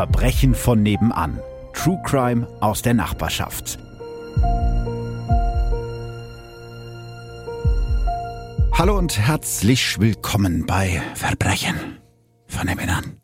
Verbrechen von nebenan. True Crime aus der Nachbarschaft. Hallo und herzlich willkommen bei Verbrechen von nebenan.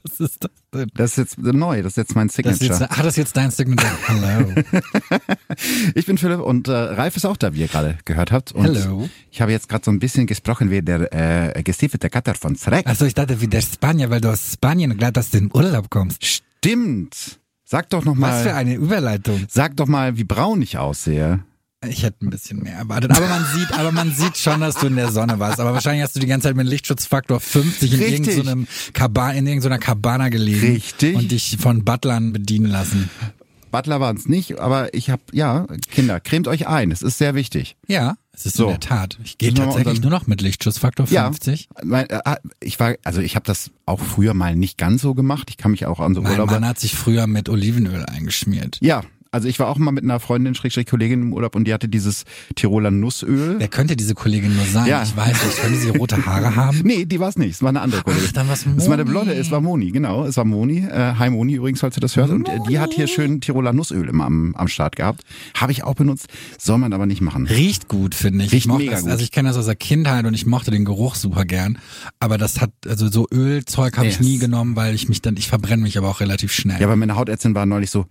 Was ist das denn? Das ist jetzt neu, das ist jetzt mein Das Signature. jetzt, ah, das ist jetzt dein Signature. Hallo. Ich bin Philipp und äh, Ralf ist auch da, wie ihr gerade gehört habt. Und Hello. Ich habe jetzt gerade so ein bisschen gesprochen wie der äh, gestiefelte Kater von Zreck. Also ich dachte wie der Spanier, weil du aus Spanien gerade aus dem Urlaub kommst. Stimmt. Sag doch noch Was für eine Überleitung. sag doch mal, wie braun ich aussehe. Ich hätte ein bisschen mehr erwartet. Aber man sieht, aber man sieht schon, dass du in der Sonne warst. Aber wahrscheinlich hast du die ganze Zeit mit Lichtschutzfaktor 50 in Richtig. irgendeinem Kaba in irgendeiner Cabana gelegen. Richtig. Und dich von Butlern bedienen lassen. Butler waren es nicht, aber ich habe, ja, Kinder, cremt euch ein. Es ist sehr wichtig. Ja, es ist So. in der Tat. Ich gehe tatsächlich nur noch mit Lichtschutzfaktor 50. Ja, mein, äh, ich war, also ich habe das auch früher mal nicht ganz so gemacht. Ich kann mich auch an so Mein Urlaube. Mann hat sich früher mit Olivenöl eingeschmiert. Ja, also ich war auch mal mit einer Freundin, Schrägstrich Kollegin im Urlaub und die hatte dieses Tiroler Nussöl. Wer könnte diese Kollegin nur sein? Ja. Ich weiß nicht. Könnte sie rote Haare haben? Nee, die war es nicht. Es war eine andere Kollegin. Ach, dann war's Es war eine Moni. Blonde, es war Moni, genau. Es war Moni. Äh, hi Moni übrigens, falls du das hörst. Und äh, die hat hier schön Tiroler Nussöl immer am, am Start gehabt. Habe ich auch benutzt. Soll man aber nicht machen. Riecht gut, finde ich. Riecht ich mochte mega das, gut. Also ich kenne das aus der Kindheit und ich mochte den Geruch super gern. Aber das hat, also so Ölzeug habe ich Yes. nie genommen, weil ich mich dann, ich verbrenne mich aber auch relativ schnell. Ja, aber meine Hautärztin war neulich so,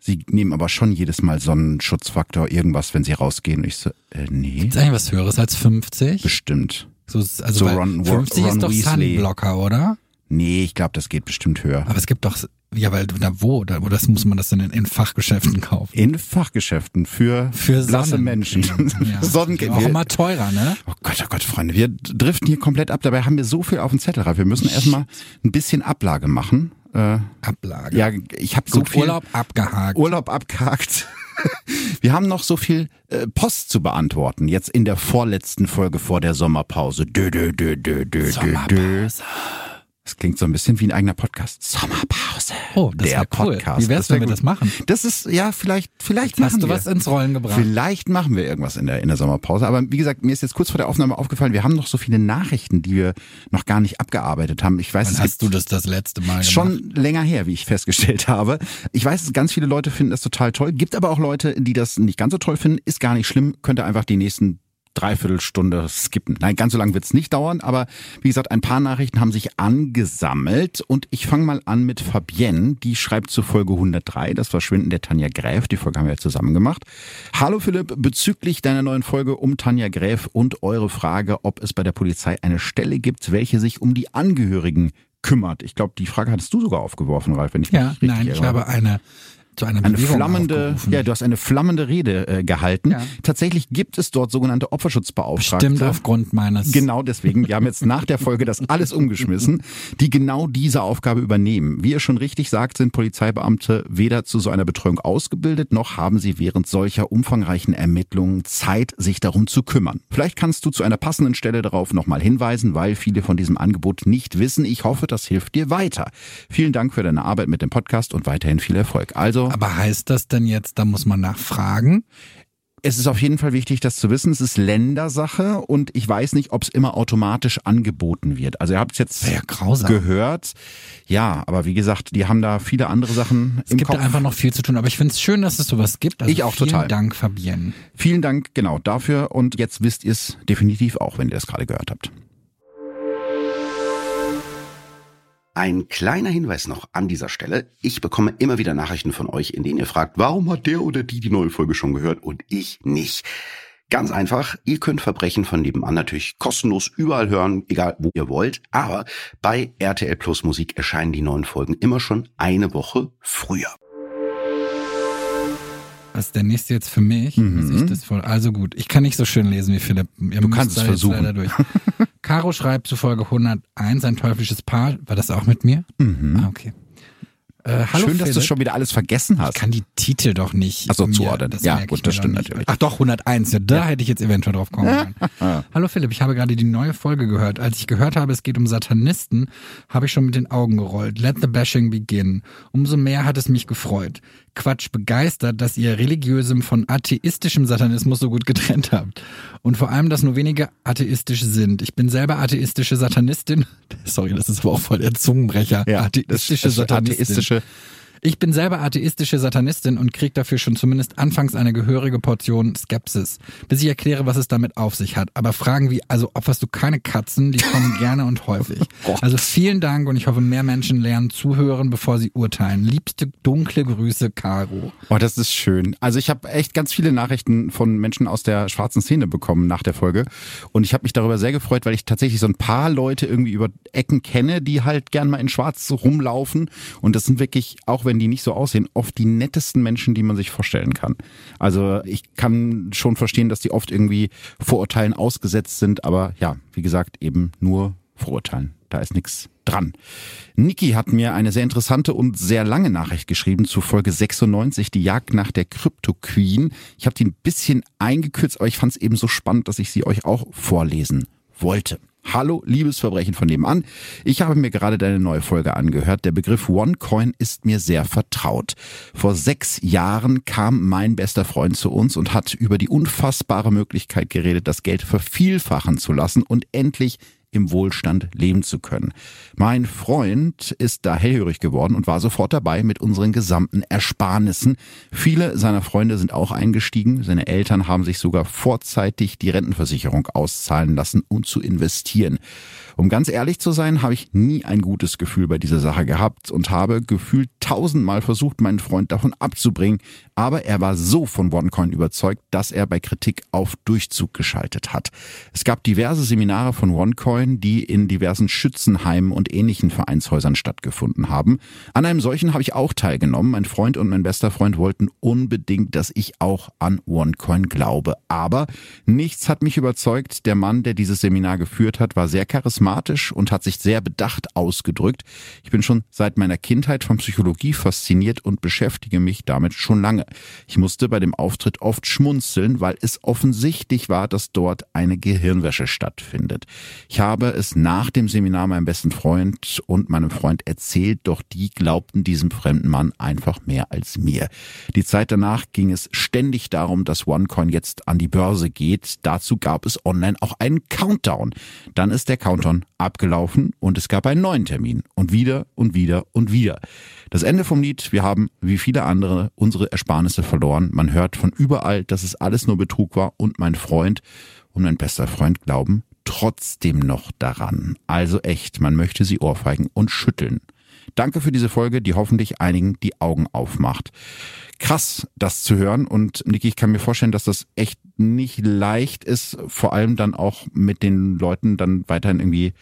sie nehmen aber schon jedes Mal Sonnenschutzfaktor, irgendwas, wenn sie rausgehen. Ich so, äh, nee, Ist eigentlich was höheres als 50? bestimmt. So, also So Ron- 50 Ron ist doch Weasley. Sunblocker, oder? Nee, ich glaube, das geht bestimmt höher. Aber es gibt doch, ja, weil, da wo, da, wo das muss man das dann in, in Fachgeschäften kaufen. In Fachgeschäften für, Für blasse Sonnen- Menschen. Ja. Sonnencreme. Auch immer teurer, ne? Oh Gott, oh Gott, Freunde, wir driften hier komplett ab. Dabei haben wir so viel auf dem Zettel. Wir müssen erstmal ein bisschen Ablage machen. Äh, Ablage. ja, ich habe so viel Urlaub abgehakt. Urlaub abgehakt. Wir haben noch so viel äh, Post zu beantworten. Jetzt in der vorletzten Folge vor der Sommerpause. Dö, dö, dö, dö, dö, dö, dö. Das klingt so ein bisschen wie ein eigener Podcast. Sommerpause. Oh, das der cool. Podcast. Wie wär's, wär wenn wir gut. das machen? Das ist, ja, vielleicht, vielleicht machen Hast du wir. was ins Rollen gebracht? Vielleicht machen wir irgendwas in der, in der Sommerpause. Aber wie gesagt, mir ist jetzt kurz vor der Aufnahme aufgefallen, wir haben noch so viele Nachrichten, die wir noch gar nicht abgearbeitet haben. Ich weiß, Wann es hast du das das letzte Mal gemacht? schon länger her, wie ich festgestellt habe. Ich weiß, ganz viele Leute finden das total toll. Gibt aber auch Leute, die das nicht ganz so toll finden. Ist gar nicht schlimm. Könnte einfach die nächsten Dreiviertelstunde skippen. Nein, ganz so lange wird's nicht dauern, aber wie gesagt, ein paar Nachrichten haben sich angesammelt und ich fange mal an mit Fabienne, die schreibt zu Folge 103, das Verschwinden der Tanja Gräf, die Folge haben wir ja zusammen gemacht. Hallo Philipp, bezüglich deiner neuen Folge um Tanja Gräf und eure Frage, ob es bei der Polizei eine Stelle gibt, welche sich um die Angehörigen kümmert. Ich glaube, die Frage hattest du sogar aufgeworfen, Ralf, wenn ich mich Ja, richtig nein, ich erinnere habe eine zu einer eine Bewegung flammende, aufgerufen. ja, du hast eine flammende Rede äh, gehalten. Ja. Tatsächlich gibt es dort sogenannte Opferschutzbeauftragte. Stimmt aufgrund meines. Genau deswegen. Wir haben jetzt nach der Folge das alles umgeschmissen, die genau diese Aufgabe übernehmen. Wie ihr schon richtig sagt, sind Polizeibeamte weder zu so einer Betreuung ausgebildet, noch haben sie während solcher umfangreichen Ermittlungen Zeit, sich darum zu kümmern. Vielleicht kannst du zu einer passenden Stelle darauf nochmal hinweisen, weil viele von diesem Angebot nicht wissen. Ich hoffe, das hilft dir weiter. Vielen Dank für deine Arbeit mit dem Podcast und weiterhin viel Erfolg. Also, Aber heißt das denn jetzt, da muss man nachfragen? es ist auf jeden Fall wichtig, das zu wissen. Es ist Ländersache und ich weiß nicht, ob es immer automatisch angeboten wird. Also ihr habt es jetzt ja grausam. gehört. Ja, aber wie gesagt, die haben da viele andere Sachen Es im gibt Kopf. einfach noch viel zu tun, aber ich finde es schön, dass es sowas gibt. Also Ich auch vielen total. Dank, Fabienne. Vielen Dank genau dafür und jetzt wisst ihr es definitiv auch, wenn ihr es gerade gehört habt. Ein kleiner Hinweis noch an dieser Stelle. Ich bekomme immer wieder Nachrichten von euch, in denen ihr fragt, warum hat der oder die die neue Folge schon gehört und ich nicht. Ganz einfach, ihr könnt Verbrechen von nebenan natürlich kostenlos überall hören, egal wo ihr wollt, aber bei RTL Plus Musik erscheinen die neuen Folgen immer schon eine Woche früher. Was ist der nächste jetzt für mich? Mhm. Ich voll, also gut, ich kann nicht so schön lesen wie Philipp. Ihr Du kannst es versuchen. leider durch. Caro schreibt zu Folge 101 ein teuflisches Paar. War das auch mit mir? Ah, okay. Äh, hallo Mhm. Schön, dass du Philipp. schon wieder alles vergessen Ich hast. kann die Titel doch nicht. Ach so, mir- zuordnen. Das Ja, gut, ich das stimmt natürlich. Ach doch, 101. Ja, da hätte ich jetzt eventuell drauf kommen können. Hallo Philipp, ich habe gerade die neue Folge gehört. Als ich gehört habe, es geht um Satanisten, habe ich schon mit den Augen gerollt. Let the bashing begin. Umso mehr hat es mich gefreut. Quatsch begeistert, dass ihr religiösem von atheistischem Satanismus so gut getrennt habt. Und vor allem, dass nur wenige atheistisch sind. Ich bin selber atheistische Satanistin. Sorry, das ist aber auch voll der Zungenbrecher. Ja, atheistische das, das Satanistin. atheistische Ich bin selber atheistische Satanistin und krieg dafür schon zumindest anfangs eine gehörige Portion Skepsis, bis ich erkläre, was es damit auf sich hat. Aber Fragen wie, also opferst du keine Katzen, die kommen gerne und häufig. Gott. Also vielen Dank und ich hoffe, mehr Menschen lernen zuhören, bevor sie urteilen. Liebste dunkle Grüße, Caro. Oh, das ist schön. Also ich habe echt ganz viele Nachrichten von Menschen aus der schwarzen Szene bekommen nach der Folge. Und ich habe mich darüber sehr gefreut, weil ich tatsächlich so ein paar Leute irgendwie über Ecken kenne, die halt gern mal in Schwarz rumlaufen. Und das sind wirklich, auch wenn die nicht so aussehen, oft die nettesten Menschen, die man sich vorstellen kann. Also ich kann schon verstehen, dass die oft irgendwie Vorurteilen ausgesetzt sind. Aber ja, wie gesagt, eben nur Vorurteilen. Da ist nichts dran. Niki hat mir eine sehr interessante und sehr lange Nachricht geschrieben zu Folge 96, die Jagd nach der Crypto Queen. Ich habe die ein bisschen eingekürzt, aber ich fand es eben so spannend, dass ich sie euch auch vorlesen wollte. Hallo, liebes Verbrechen von nebenan. Ich habe mir gerade deine neue Folge angehört. Der Begriff OneCoin ist mir sehr vertraut. Vor sechs Jahren kam mein bester Freund zu uns und hat über die unfassbare Möglichkeit geredet, das Geld vervielfachen zu lassen und endlich im Wohlstand leben zu können. Mein Freund ist da hellhörig geworden und war sofort dabei mit unseren gesamten Ersparnissen. Viele seiner Freunde sind auch eingestiegen. Seine Eltern haben sich sogar vorzeitig die Rentenversicherung auszahlen lassen, um zu investieren. Um ganz ehrlich zu sein, habe ich nie ein gutes Gefühl bei dieser Sache gehabt und habe gefühlt tausendmal versucht, meinen Freund davon abzubringen, aber er war so von OneCoin überzeugt, dass er bei Kritik auf Durchzug geschaltet hat. Es gab diverse Seminare von OneCoin, die in diversen Schützenheimen und ähnlichen Vereinshäusern stattgefunden haben. An einem solchen habe ich auch teilgenommen. Mein Freund und mein bester Freund wollten unbedingt, dass ich auch an OneCoin glaube. Aber nichts hat mich überzeugt. Der Mann, der dieses Seminar geführt hat, war sehr charismatisch und hat sich sehr bedacht ausgedrückt. Ich bin schon seit meiner Kindheit von Psychologie fasziniert und beschäftige mich damit schon lange. Ich musste bei dem Auftritt oft schmunzeln, weil es offensichtlich war, dass dort eine Gehirnwäsche stattfindet. Ich habe es nach dem Seminar meinem besten Freund und meinem Freund erzählt, doch die glaubten diesem fremden Mann einfach mehr als mir. Die Zeit danach ging es ständig darum, dass OneCoin jetzt an die Börse geht. Dazu gab es online auch einen Countdown. Dann ist der Countdown abgelaufen und es gab einen neuen Termin. Und wieder und wieder und wieder. Das Ende vom Lied, wir haben, wie viele andere, unsere Ersparnisse verloren. Man hört von überall, dass es alles nur Betrug war und mein Freund und mein bester Freund glauben trotzdem noch daran. Also echt, man möchte sie ohrfeigen und schütteln. Danke für diese Folge, die hoffentlich einigen die Augen aufmacht. Krass, das zu hören. Und Niki, ich kann mir vorstellen, dass das echt nicht leicht ist, vor allem dann auch mit den Leuten dann weiterhin irgendwie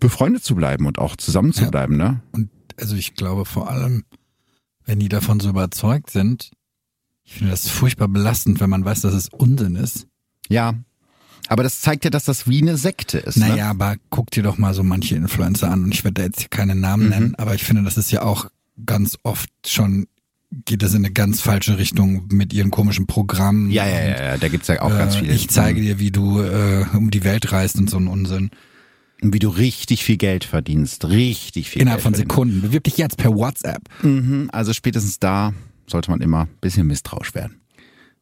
befreundet zu bleiben und auch zusammen zu Ja. bleiben, ne? Und also ich glaube vor allem, wenn die davon so überzeugt sind, ich finde das furchtbar belastend, wenn man weiß, dass es Unsinn ist. Ja. Aber das zeigt ja, dass das wie eine Sekte ist. Naja, Ne? aber guck dir doch mal so manche Influencer an und ich werde da jetzt hier keine Namen Mhm. nennen, aber ich finde, das ist ja auch ganz oft schon, geht das in eine ganz falsche Richtung mit ihren komischen Programmen. Ja, ja, und, ja, ja, da gibt's ja auch ganz äh, viele. Ich zeige dir, wie du äh, um die Welt reist und so ein Unsinn. Wie du richtig viel Geld verdienst. Richtig viel Innerhalb Geld von. Sekunden. Bewirb dich jetzt per WhatsApp. Mhm, also spätestens da sollte man immer ein bisschen misstrauisch werden.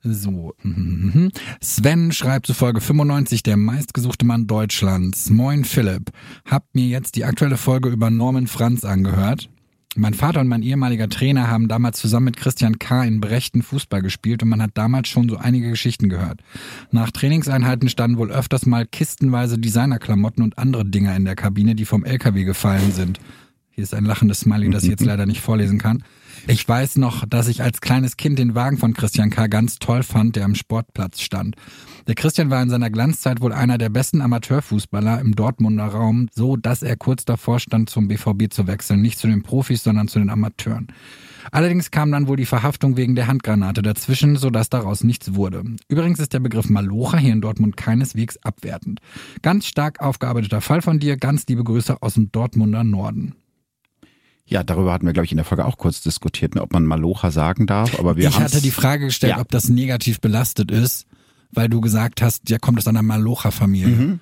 So. mhm. Sven schreibt zu Folge 95, der meistgesuchte Mann Deutschlands. Moin Philipp. Hab mir jetzt die aktuelle Folge über Norman Franz angehört. Mein Vater und mein ehemaliger Trainer haben damals zusammen mit Christian K. in Brechten Fußball gespielt und man hat damals schon so einige Geschichten gehört. Nach Trainingseinheiten standen wohl öfters mal kistenweise Designerklamotten und andere Dinger in der Kabine, die vom LKW gefallen sind. Hier ist ein lachendes Smiley, das ich jetzt leider nicht vorlesen kann. Ich weiß noch, dass ich als kleines Kind den Wagen von Christian K. ganz toll fand, der am Sportplatz stand. Der Christian war in seiner Glanzzeit wohl einer der besten Amateurfußballer im Dortmunder Raum, so dass er kurz davor stand, zum BVB zu wechseln. Nicht zu den Profis, sondern zu den Amateuren. Allerdings kam dann wohl die Verhaftung wegen der Handgranate dazwischen, sodass daraus nichts wurde. Übrigens ist der Begriff Malocher hier in Dortmund keineswegs abwertend. Ganz stark aufgearbeiteter Fall von dir, ganz liebe Grüße aus dem Dortmunder Norden. Ja, darüber hatten wir, glaube ich, in der Folge auch kurz diskutiert, ne, ob man Malocha sagen darf. Aber wir ich haben's- hatte die Frage gestellt, Ja. ob das negativ belastet ist, weil du gesagt hast, ja, kommt aus einer Malocher-Familie. Mhm.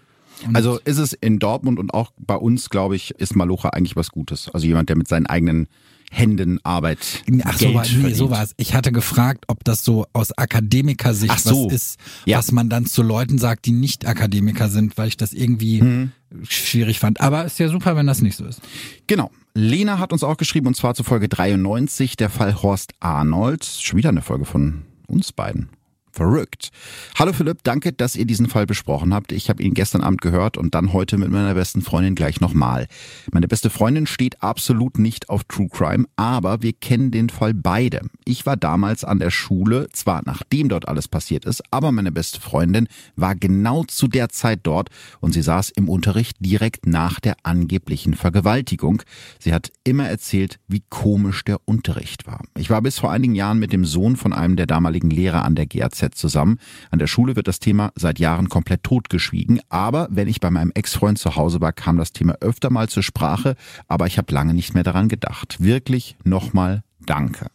Also ist es in Dortmund und auch bei uns, glaube ich, ist Malocha eigentlich was Gutes. Also jemand, der mit seinen eigenen Händenarbeit Ach so, Geld war, nee, so war's. Ich hatte gefragt, ob das so aus Akademikersicht Ach so. was ist, Ja. was man dann zu Leuten sagt, die nicht Akademiker sind, weil ich das irgendwie Mhm. schwierig fand. Aber ist ja super, wenn das nicht so ist. Genau. Lena hat uns auch geschrieben, und zwar zu Folge 93, der Fall Horst Arnold. Schon wieder eine Folge von uns beiden. Verrückt. Hallo Philipp, danke, dass ihr diesen Fall besprochen habt. Ich habe ihn gestern Abend gehört und dann heute mit meiner besten Freundin gleich nochmal. Meine beste Freundin steht absolut nicht auf True Crime, aber wir kennen den Fall beide. Ich war damals an der Schule, zwar nachdem dort alles passiert ist, aber meine beste Freundin war genau zu der Zeit dort und sie saß im Unterricht direkt nach der angeblichen Vergewaltigung. Sie hat immer erzählt, wie komisch der Unterricht war. Ich war bis vor einigen Jahren mit dem Sohn von einem der damaligen Lehrer an der GAZ zusammen. An der Schule wird das Thema seit Jahren komplett totgeschwiegen, aber wenn ich bei meinem Ex-Freund zu Hause war, kam das Thema öfter mal zur Sprache, aber ich habe lange nicht mehr daran gedacht. Wirklich nochmal Danke.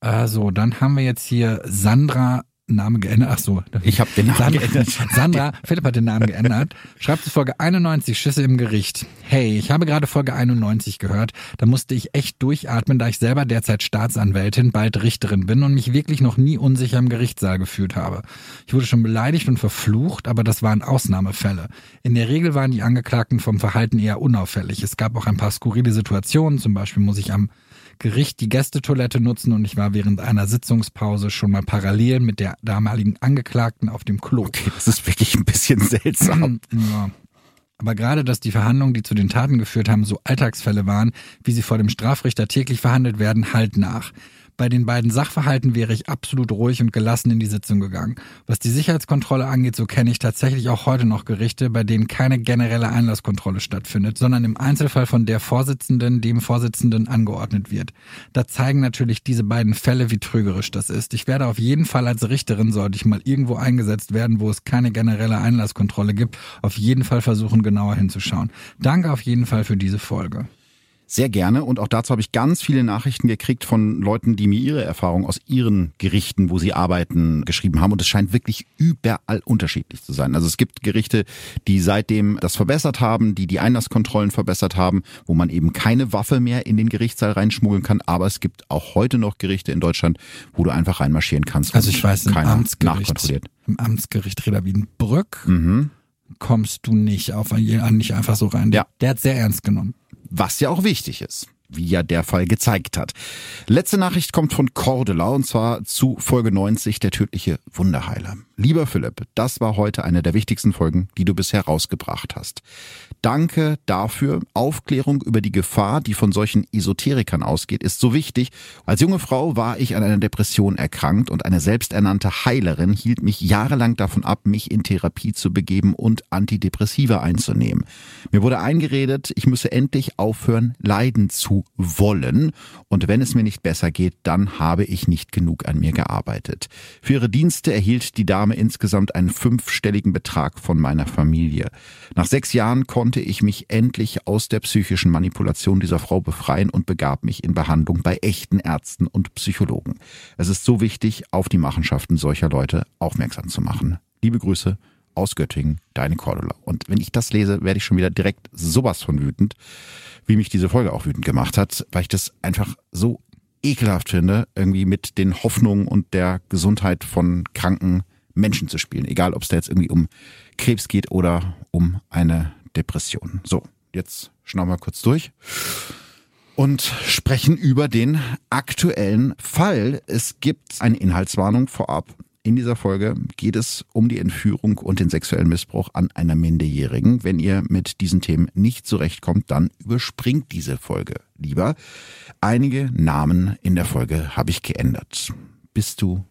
Also, dann haben wir jetzt hier Sandra Name geändert. Ach so. Ich habe den Namen Sandra, geändert. Sandra, Philipp hat den Namen geändert. Schreibt zu Folge 91, Schüsse im Gericht. Hey, ich habe gerade Folge 91 gehört. Da musste ich echt durchatmen, da ich selber derzeit Staatsanwältin, bald Richterin bin und mich wirklich noch nie unsicher im Gerichtssaal gefühlt habe. Ich wurde schon beleidigt und verflucht, aber das waren Ausnahmefälle. In der Regel waren die Angeklagten vom Verhalten eher unauffällig. Es gab auch ein paar skurrile Situationen. Zum Beispiel muss ich am Gericht die Gästetoilette nutzen und ich war während einer Sitzungspause schon mal parallel mit der damaligen Angeklagten auf dem Klo. Okay, das ist wirklich ein bisschen seltsam. Ja. Aber gerade, dass die Verhandlungen, die zu den Taten geführt haben, so Alltagsfälle waren, wie sie vor dem Strafrichter täglich verhandelt werden, halt nach. Bei den beiden Sachverhalten wäre ich absolut ruhig und gelassen in die Sitzung gegangen. Was die Sicherheitskontrolle angeht, so kenne ich tatsächlich auch heute noch Gerichte, bei denen keine generelle Einlasskontrolle stattfindet, sondern im Einzelfall von der Vorsitzenden dem Vorsitzenden angeordnet wird. Da zeigen natürlich diese beiden Fälle, wie trügerisch das ist. Ich werde auf jeden Fall als Richterin, sollte ich mal irgendwo eingesetzt werden, wo es keine generelle Einlasskontrolle gibt, auf jeden Fall versuchen, genauer hinzuschauen. Danke auf jeden Fall für diese Folge. Sehr gerne. Und auch dazu habe ich ganz viele Nachrichten gekriegt von Leuten, die mir ihre Erfahrungen aus ihren Gerichten, wo sie arbeiten, geschrieben haben. Und es scheint wirklich überall unterschiedlich zu sein. Also es gibt Gerichte, die seitdem das verbessert haben, die die Einlasskontrollen verbessert haben, wo man eben keine Waffe mehr in den Gerichtssaal reinschmuggeln kann. Aber es gibt auch heute noch Gerichte in Deutschland, wo du einfach reinmarschieren kannst. Also ich weiß, im Amtsgericht, nachkontrolliert. im Amtsgericht Reda Wiedenbrück Mhm. kommst du nicht auf nicht einfach so rein. Ja. Der hat sehr ernst genommen. Was ja auch wichtig ist, wie ja der Fall gezeigt hat. Letzte Nachricht kommt von Cordula und zwar zu Folge 90, der tödliche Wunderheiler. Lieber Philipp, das war heute eine der wichtigsten Folgen, die du bisher rausgebracht hast. Danke dafür. Aufklärung über die Gefahr, die von solchen Esoterikern ausgeht, ist so wichtig. Als junge Frau war ich an einer Depression erkrankt und eine selbsternannte Heilerin hielt mich jahrelang davon ab, mich in Therapie zu begeben und Antidepressiva einzunehmen. Mir wurde eingeredet, ich müsse endlich aufhören, leiden zu wollen. Und wenn es mir nicht besser geht, dann habe ich nicht genug an mir gearbeitet. Für ihre Dienste erhielt die Dame insgesamt einen fünfstelligen Betrag von meiner Familie. Nach sechs Jahren konnte ich mich endlich aus der psychischen Manipulation dieser Frau befreien und begab mich in Behandlung bei echten Ärzten und Psychologen. Es ist so wichtig, auf die Machenschaften solcher Leute aufmerksam zu machen. Liebe Grüße aus Göttingen, deine Cordula. Und wenn ich das lese, werde ich schon wieder direkt sowas von wütend, wie mich diese Folge auch wütend gemacht hat, weil ich das einfach so ekelhaft finde, irgendwie mit den Hoffnungen und der Gesundheit von kranken Menschen zu spielen. Egal, ob es da jetzt irgendwie um Krebs geht oder um eine Depression. So, jetzt schnauen wir kurz durch und sprechen über den aktuellen Fall. Es gibt eine Inhaltswarnung vorab. In dieser Folge geht es um die Entführung und den sexuellen Missbrauch an einer Minderjährigen. Wenn ihr mit diesen Themen nicht zurechtkommt, dann überspringt diese Folge lieber. Einige Namen in der Folge habe ich geändert. Bist du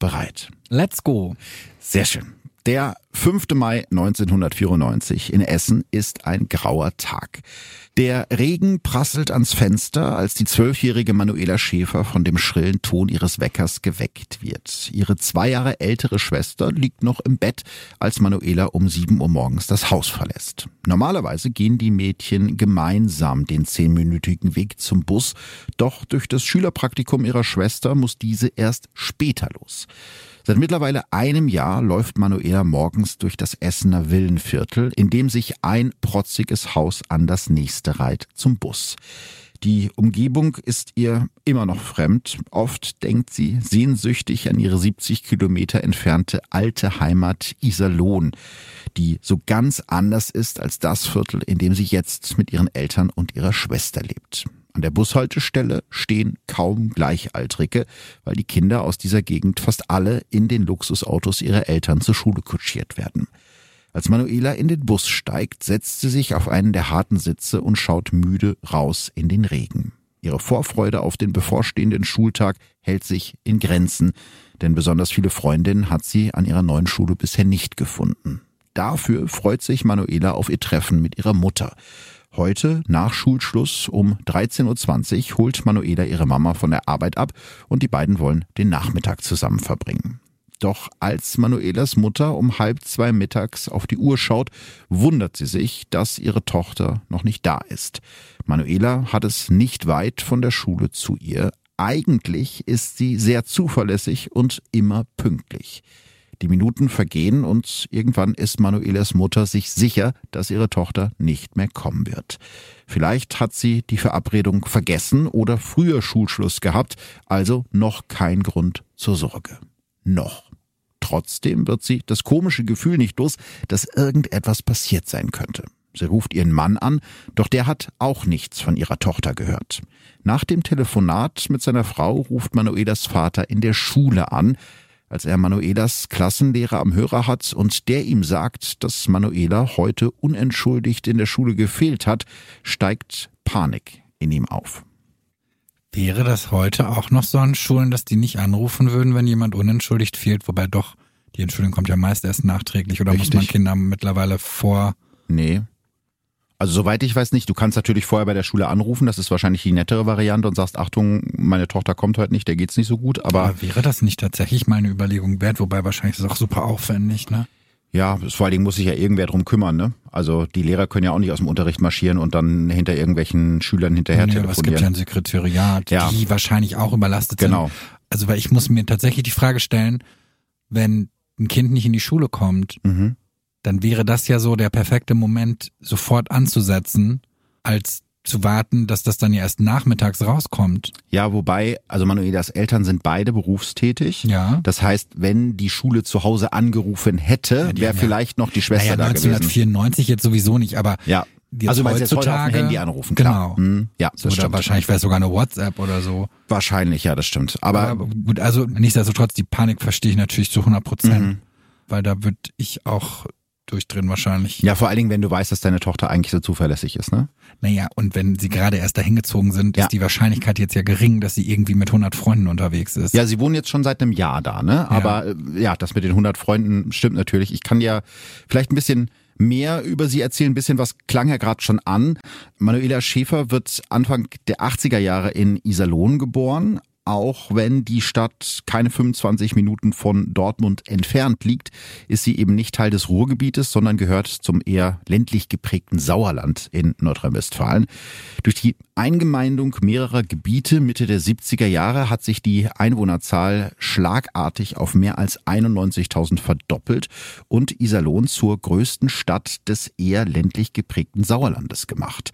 bereit? Let's go. Sehr schön. Der 5. Mai 1994 in Essen ist ein grauer Tag. Der Regen prasselt ans Fenster, als die zwölfjährige Manuela Schäfer von dem schrillen Ton ihres Weckers geweckt wird. Ihre zwei Jahre ältere Schwester liegt noch im Bett, als Manuela um sieben Uhr morgens das Haus verlässt. Normalerweise gehen die Mädchen gemeinsam den zehnminütigen Weg zum Bus, doch durch das Schülerpraktikum ihrer Schwester muss diese erst später los. Seit mittlerweile einem Jahr läuft Manuela morgens durch das Essener Villenviertel, in dem sich ein protziges Haus an das nächste reiht zum Bus. Die Umgebung ist ihr immer noch fremd. Oft denkt sie sehnsüchtig an ihre 70 Kilometer entfernte alte Heimat Iserlohn, die so ganz anders ist als das Viertel, in dem sie jetzt mit ihren Eltern und ihrer Schwester lebt. An der Bushaltestelle stehen kaum Gleichaltrige, weil die Kinder aus dieser Gegend fast alle in den Luxusautos ihrer Eltern zur Schule kutschiert werden. Als Manuela in den Bus steigt, setzt sie sich auf einen der harten Sitze und schaut müde raus in den Regen. Ihre Vorfreude auf den bevorstehenden Schultag hält sich in Grenzen, denn besonders viele Freundinnen hat sie an ihrer neuen Schule bisher nicht gefunden. Dafür freut sich Manuela auf ihr Treffen mit ihrer Mutter. Heute, nach Schulschluss um 13.20 Uhr, holt Manuela ihre Mama von der Arbeit ab und die beiden wollen den Nachmittag zusammen verbringen. Doch als Manuelas Mutter um halb zwei mittags auf die Uhr schaut, wundert sie sich, dass ihre Tochter noch nicht da ist. Manuela hat es nicht weit von der Schule zu ihr. Eigentlich ist sie sehr zuverlässig und immer pünktlich. Die Minuten vergehen und irgendwann ist Manuelas Mutter sich sicher, dass ihre Tochter nicht mehr kommen wird. Vielleicht hat sie die Verabredung vergessen oder früher Schulschluss gehabt, also noch kein Grund zur Sorge noch. Trotzdem wird sie das komische Gefühl nicht los, dass irgendetwas passiert sein könnte. Sie ruft ihren Mann an, doch der hat auch nichts von ihrer Tochter gehört. Nach dem Telefonat mit seiner Frau ruft Manuelas Vater in der Schule an, als er Manuelas Klassenlehrer am Hörer hat und der ihm sagt, dass Manuela heute unentschuldigt in der Schule gefehlt hat, steigt Panik in ihm auf. Wäre das heute auch noch so an Schulen, dass die nicht anrufen würden, wenn jemand unentschuldigt fehlt? Wobei doch, die Entschuldigung kommt ja meist erst nachträglich oder Richtig. muss man Kinder mittlerweile vor? Nee. Also soweit ich weiß nicht, du kannst natürlich vorher bei der Schule anrufen, das ist wahrscheinlich die nettere Variante und sagst, Achtung, meine Tochter kommt heute nicht, der geht's nicht so gut, aber. aber wäre das nicht tatsächlich mal eine Überlegung wert, wobei wahrscheinlich ist es auch super aufwendig, ne? Ja, vor allen Dingen muss sich ja irgendwer drum kümmern, ne? Also die Lehrer können ja auch nicht aus dem Unterricht marschieren und dann hinter irgendwelchen Schülern hinterher nee, telefonieren. Aber es gibt ja ein Sekretariat, ja. die wahrscheinlich auch überlastet genau. sind. Genau. Also weil ich muss mir tatsächlich die Frage stellen, wenn ein Kind nicht in die Schule kommt, mhm. Dann wäre das ja so der perfekte Moment, sofort anzusetzen, als zu warten, dass das dann ja erst nachmittags rauskommt. Ja, wobei, also Manuelas Eltern sind beide berufstätig. Ja. Das heißt, wenn die Schule zu Hause angerufen hätte, ja, wäre vielleicht noch die Schwester naja, da 1994 jetzt sowieso nicht, aber ja. Jetzt also heutzutage, jetzt heute auf dem Handy anrufen, klar. Genau. Hm, ja, das oder stimmt. wahrscheinlich wäre es sogar eine WhatsApp oder so. Wahrscheinlich, ja, das stimmt. Aber, aber gut, also nichtsdestotrotz, die Panik verstehe ich natürlich zu 100 Prozent. Mhm. Weil da würde ich auch durchdrehen wahrscheinlich. Ja, vor allen Dingen, wenn du weißt, dass deine Tochter eigentlich so zuverlässig ist, ne? Naja, und wenn sie gerade erst dahin gezogen sind, ja. ist die Wahrscheinlichkeit jetzt ja gering, dass sie irgendwie mit 100 Freunden unterwegs ist. Ja, sie wohnen jetzt schon seit einem Jahr da, ne? Aber ja, äh, ja das mit den 100 Freunden stimmt natürlich. Ich kann ja vielleicht ein bisschen mehr über sie erzählen. Ein bisschen was klang ja gerade schon an. Manuela Schäfer wird Anfang der 80er Jahre in Iserlohn geboren, auch wenn die Stadt keine 25 Minuten von Dortmund entfernt liegt, ist sie eben nicht Teil des Ruhrgebietes, sondern gehört zum eher ländlich geprägten Sauerland in Nordrhein-Westfalen. Durch die Eingemeindung mehrerer Gebiete Mitte der 70er Jahre hat sich die Einwohnerzahl schlagartig auf mehr als 91.000 verdoppelt und Iserlohn zur größten Stadt des eher ländlich geprägten Sauerlandes gemacht.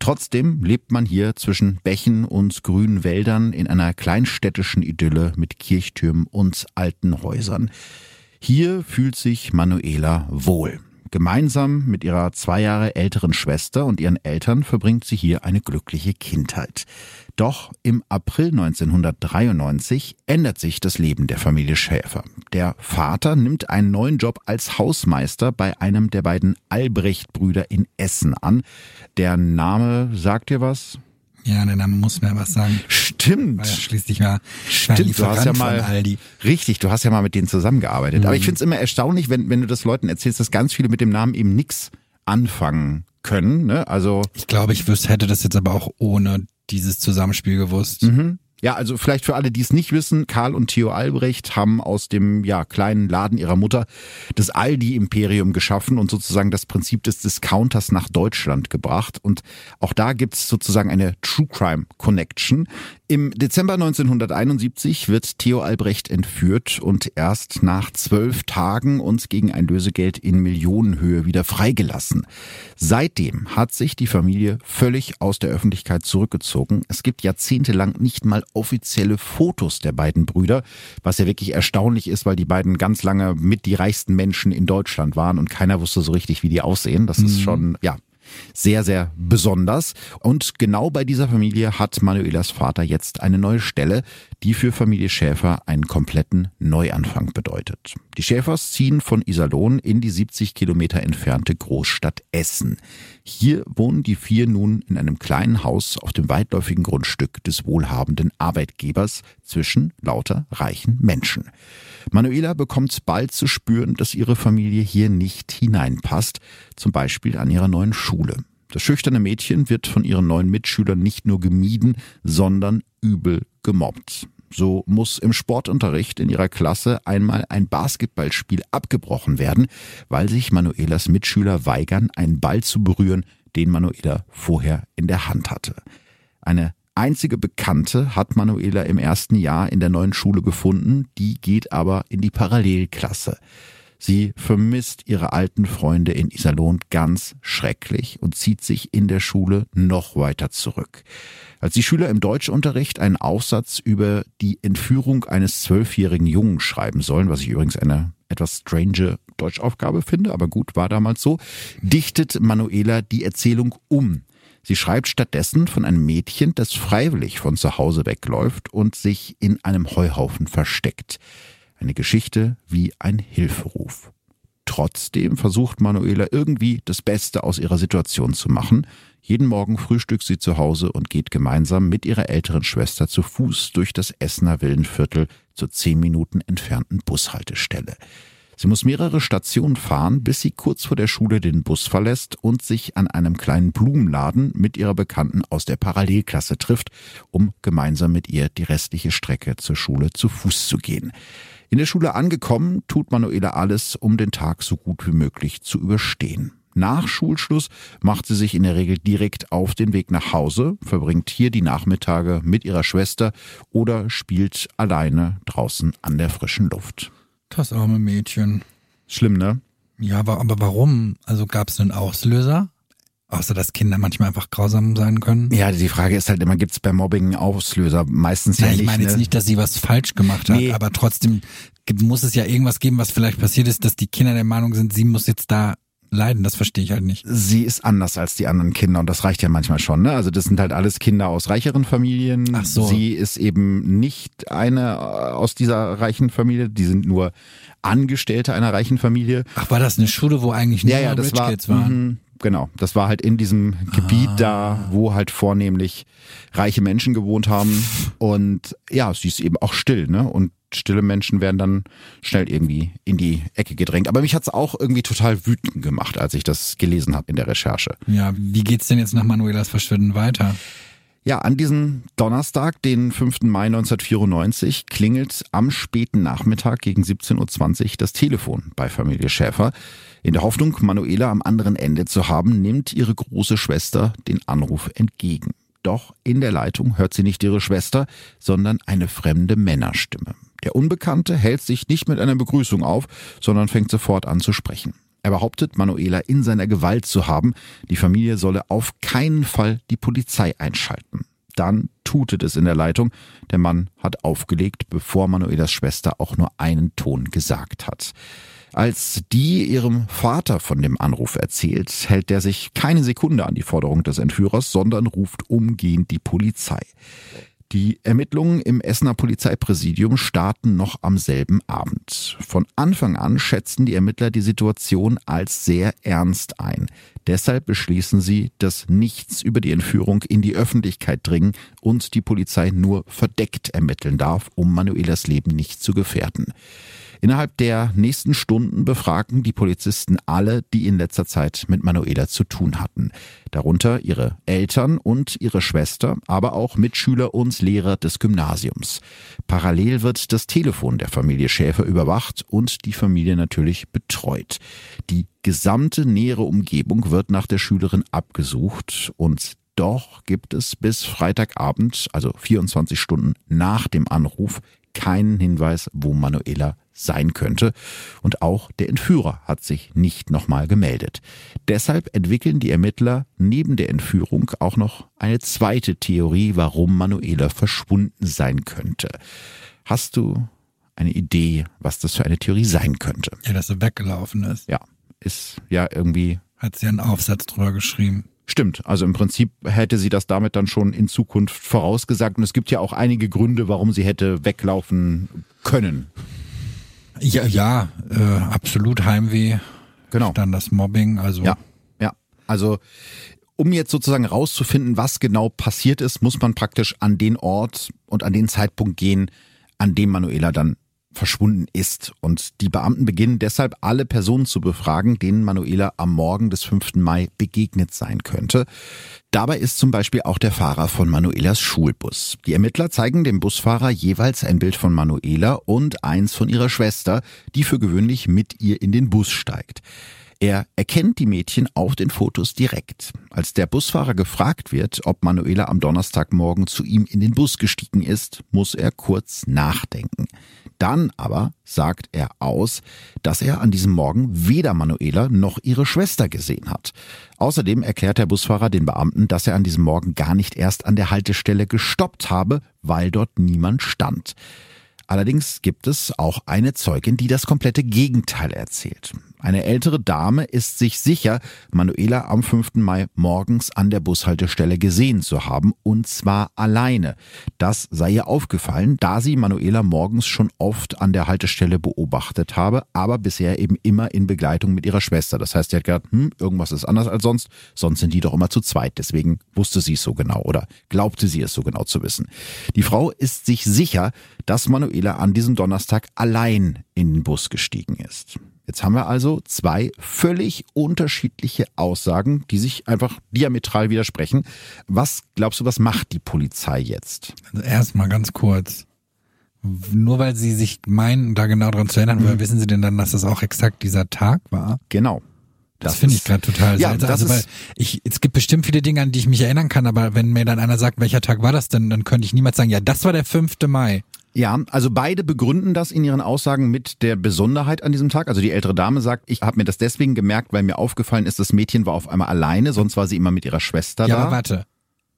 Trotzdem lebt man hier zwischen Bächen und grünen Wäldern in einer kleinstädtischen Idylle mit Kirchtürmen und alten Häusern. Hier fühlt sich Manuela wohl. Gemeinsam mit ihrer zwei Jahre älteren Schwester und ihren Eltern verbringt sie hier eine glückliche Kindheit. Doch im April 1993 ändert sich das Leben der Familie Schäfer. Der Vater nimmt einen neuen Job als Hausmeister bei einem der beiden Albrecht-Brüder in Essen an. Der Name sagt dir was? Ja, der Name muss mir was sagen. Stimmt. War ja schließlich mal Stimmt, du hast ja mal Aldi. Richtig, du hast ja mal mit denen zusammengearbeitet. Mhm. Aber ich finde es immer erstaunlich, wenn, wenn du das Leuten erzählst, dass ganz viele mit dem Namen eben nix anfangen können. Ne? Also ich glaube, ich wüsste, hätte das jetzt aber auch ohne dieses Zusammenspiel gewusst. Mhm. Ja, also vielleicht für alle, die es nicht wissen, Karl und Theo Albrecht haben aus dem ja, kleinen Laden ihrer Mutter das Aldi-Imperium geschaffen und sozusagen das Prinzip des Discounters nach Deutschland gebracht. Und auch da gibt's sozusagen eine True Crime Connection. Im Dezember 1971 wird Theo Albrecht entführt und erst nach zwölf Tagen und gegen ein Lösegeld in Millionenhöhe wieder freigelassen. Seitdem hat sich die Familie völlig aus der Öffentlichkeit zurückgezogen. Es gibt jahrzehntelang nicht mal offizielle Fotos der beiden Brüder, was ja wirklich erstaunlich ist, weil die beiden ganz lange mit die reichsten Menschen in Deutschland waren und keiner wusste so richtig, wie die aussehen. Das ist mhm. schon, ja, sehr, sehr besonders. Und genau bei dieser Familie hat Manuelas Vater jetzt eine neue Stelle, die für Familie Schäfer einen kompletten Neuanfang bedeutet. Die Schäfers ziehen von Iserlohn in die 70 Kilometer entfernte Großstadt Essen. Hier wohnen die vier nun in einem kleinen Haus auf dem weitläufigen Grundstück des wohlhabenden Arbeitgebers zwischen lauter reichen Menschen. Manuela bekommt bald zu spüren, dass ihre Familie hier nicht hineinpasst, zum Beispiel an ihrer neuen Schule. Das schüchterne Mädchen wird von ihren neuen Mitschülern nicht nur gemieden, sondern übel gemobbt. So muss im Sportunterricht in ihrer Klasse einmal ein Basketballspiel abgebrochen werden, weil sich Manuelas Mitschüler weigern, einen Ball zu berühren, den Manuela vorher in der Hand hatte. Eine einzige Bekannte hat Manuela im ersten Jahr in der neuen Schule gefunden, die geht aber in die Parallelklasse. Sie vermisst ihre alten Freunde in Iserlohn ganz schrecklich und zieht sich in der Schule noch weiter zurück. Als die Schüler im Deutschunterricht einen Aufsatz über die Entführung eines zwölfjährigen Jungen schreiben sollen, was ich übrigens eine etwas strange Deutschaufgabe finde, aber gut, war damals so, dichtet Manuela die Erzählung um Sie schreibt stattdessen von einem Mädchen, das freiwillig von zu Hause wegläuft und sich in einem Heuhaufen versteckt. Eine Geschichte wie ein Hilferuf. Trotzdem versucht Manuela irgendwie das Beste aus ihrer Situation zu machen. Jeden Morgen frühstückt sie zu Hause und geht gemeinsam mit ihrer älteren Schwester zu Fuß durch das Essener Villenviertel zur zehn Minuten entfernten Bushaltestelle. Sie muss mehrere Stationen fahren, bis sie kurz vor der Schule den Bus verlässt und sich an einem kleinen Blumenladen mit ihrer Bekannten aus der Parallelklasse trifft, um gemeinsam mit ihr die restliche Strecke zur Schule zu Fuß zu gehen. In der Schule angekommen, tut Manuela alles, um den Tag so gut wie möglich zu überstehen. Nach Schulschluss macht sie sich in der Regel direkt auf den Weg nach Hause, verbringt hier die Nachmittage mit ihrer Schwester oder spielt alleine draußen an der frischen Luft. Das arme Mädchen. Schlimm, ne? Ja, aber, aber warum? Also gab es einen Auslöser? Außer dass Kinder manchmal einfach grausam sein können. Ja, die Frage ist halt immer, gibt es bei Mobbing Auslöser? Meistens ja, ja nicht. Ich meine ne? jetzt nicht, dass sie was falsch gemacht hat, nee. aber trotzdem muss es ja irgendwas geben, was vielleicht passiert ist, dass die Kinder der Meinung sind, sie muss jetzt da leiden, das verstehe ich halt nicht. Sie ist anders als die anderen Kinder und das reicht ja manchmal schon. Ne? Also das sind halt alles Kinder aus reicheren Familien. Ach so. Sie ist eben nicht eine äh, aus dieser reichen Familie. Die sind nur Angestellte einer reichen Familie. Ach, war das eine Schule, wo eigentlich nur ja, ja, das Rich war, Kids waren? Genau, das war halt in diesem Gebiet ah. da, wo halt vornehmlich reiche Menschen gewohnt haben. Und ja, sie ist eben auch still, ne? Und stille Menschen werden dann schnell irgendwie in die Ecke gedrängt. Aber mich hat's auch irgendwie total wütend gemacht, als ich das gelesen habe in der Recherche. Ja, wie geht's denn jetzt nach Manuelas Verschwinden weiter? Ja, an diesem Donnerstag, den 5. Mai 1994, klingelt am späten Nachmittag gegen 17.20 Uhr das Telefon bei Familie Schäfer. In der Hoffnung, Manuela am anderen Ende zu haben, nimmt ihre große Schwester den Anruf entgegen. Doch in der Leitung hört sie nicht ihre Schwester, sondern eine fremde Männerstimme. Der Unbekannte hält sich nicht mit einer Begrüßung auf, sondern fängt sofort an zu sprechen. Er behauptet, Manuela in seiner Gewalt zu haben. Die Familie solle auf keinen Fall die Polizei einschalten. Dann tutet es in der Leitung. Der Mann hat aufgelegt, bevor Manuelas Schwester auch nur einen Ton gesagt hat. Als die ihrem Vater von dem Anruf erzählt, hält der sich keine Sekunde an die Forderung des Entführers, sondern ruft umgehend die Polizei. Die Ermittlungen im Essener Polizeipräsidium starten noch am selben Abend. Von Anfang an schätzen die Ermittler die Situation als sehr ernst ein. Deshalb beschließen sie, dass nichts über die Entführung in die Öffentlichkeit dringen und die Polizei nur verdeckt ermitteln darf, um Manuelas Leben nicht zu gefährden. Innerhalb der nächsten Stunden befragen die Polizisten alle, die in letzter Zeit mit Manuela zu tun hatten. Darunter ihre Eltern und ihre Schwester, aber auch Mitschüler und Lehrer des Gymnasiums. Parallel wird das Telefon der Familie Schäfer überwacht und die Familie natürlich betreut. Die gesamte nähere Umgebung wird nach der Schülerin abgesucht und doch gibt es bis Freitagabend, also 24 Stunden nach dem Anruf, keinen Hinweis, wo Manuela sein könnte. Und auch der Entführer hat sich nicht nochmal gemeldet. Deshalb entwickeln die Ermittler neben der Entführung auch noch eine zweite Theorie, warum Manuela verschwunden sein könnte. Hast du eine Idee, was das für eine Theorie sein könnte? Ja, dass sie weggelaufen ist. Ja, ist ja irgendwie. Hat sie einen Aufsatz drüber geschrieben. Stimmt, also im Prinzip hätte sie das damit dann schon in Zukunft vorausgesagt und es gibt ja auch einige Gründe, warum sie hätte weglaufen können. Ja, ja, äh, absolut Heimweh. Genau. Dann das Mobbing, also. Ja, ja. Also um jetzt sozusagen rauszufinden, was genau passiert ist, muss man praktisch an den Ort und an den Zeitpunkt gehen, an dem Manuela dann verschwunden ist. Und die Beamten beginnen deshalb alle Personen zu befragen, denen Manuela am Morgen des 5. Mai begegnet sein könnte. Dabei ist zum Beispiel auch der Fahrer von Manuelas Schulbus. Die Ermittler zeigen dem Busfahrer jeweils ein Bild von Manuela und eins von ihrer Schwester, die für gewöhnlich mit ihr in den Bus steigt. Er erkennt die Mädchen auf den Fotos direkt. Als der Busfahrer gefragt wird, ob Manuela am Donnerstagmorgen zu ihm in den Bus gestiegen ist, muss er kurz nachdenken. Dann aber sagt er aus, dass er an diesem Morgen weder Manuela noch ihre Schwester gesehen hat. Außerdem erklärt der Busfahrer den Beamten, dass er an diesem Morgen gar nicht erst an der Haltestelle gestoppt habe, weil dort niemand stand. Allerdings gibt es auch eine Zeugin, die das komplette Gegenteil erzählt. Eine ältere Dame ist sich sicher, Manuela am 5. Mai morgens an der Bushaltestelle gesehen zu haben, und zwar alleine. Das sei ihr aufgefallen, da sie Manuela morgens schon oft an der Haltestelle beobachtet habe, aber bisher eben immer in Begleitung mit ihrer Schwester. Das heißt, sie hat gedacht, hm, irgendwas ist anders als sonst, sonst sind die doch immer zu zweit. Deswegen wusste sie es so genau oder glaubte sie es so genau zu wissen. Die Frau ist sich sicher, dass Manuela an diesem Donnerstag allein in den Bus gestiegen ist. Jetzt haben wir also zwei völlig unterschiedliche Aussagen, die sich einfach diametral widersprechen. Was glaubst du, was macht die Polizei jetzt? Also erstmal ganz kurz. Nur weil sie sich meinen, da genau dran zu erinnern, mhm. wissen sie denn dann, dass das auch exakt dieser Tag war? Genau. Das, das finde ich gerade total ja, seltsam. Also, weil ich, es gibt bestimmt viele Dinge, an die ich mich erinnern kann, aber wenn mir dann einer sagt, welcher Tag war das denn, dann könnte ich niemals sagen, ja, das war der 5. Mai. Ja, also beide begründen das in ihren Aussagen mit der Besonderheit an diesem Tag. Also die ältere Dame sagt, ich habe mir das deswegen gemerkt, weil mir aufgefallen ist, das Mädchen war auf einmal alleine, sonst war sie immer mit ihrer Schwester ja, da. Ja, aber warte.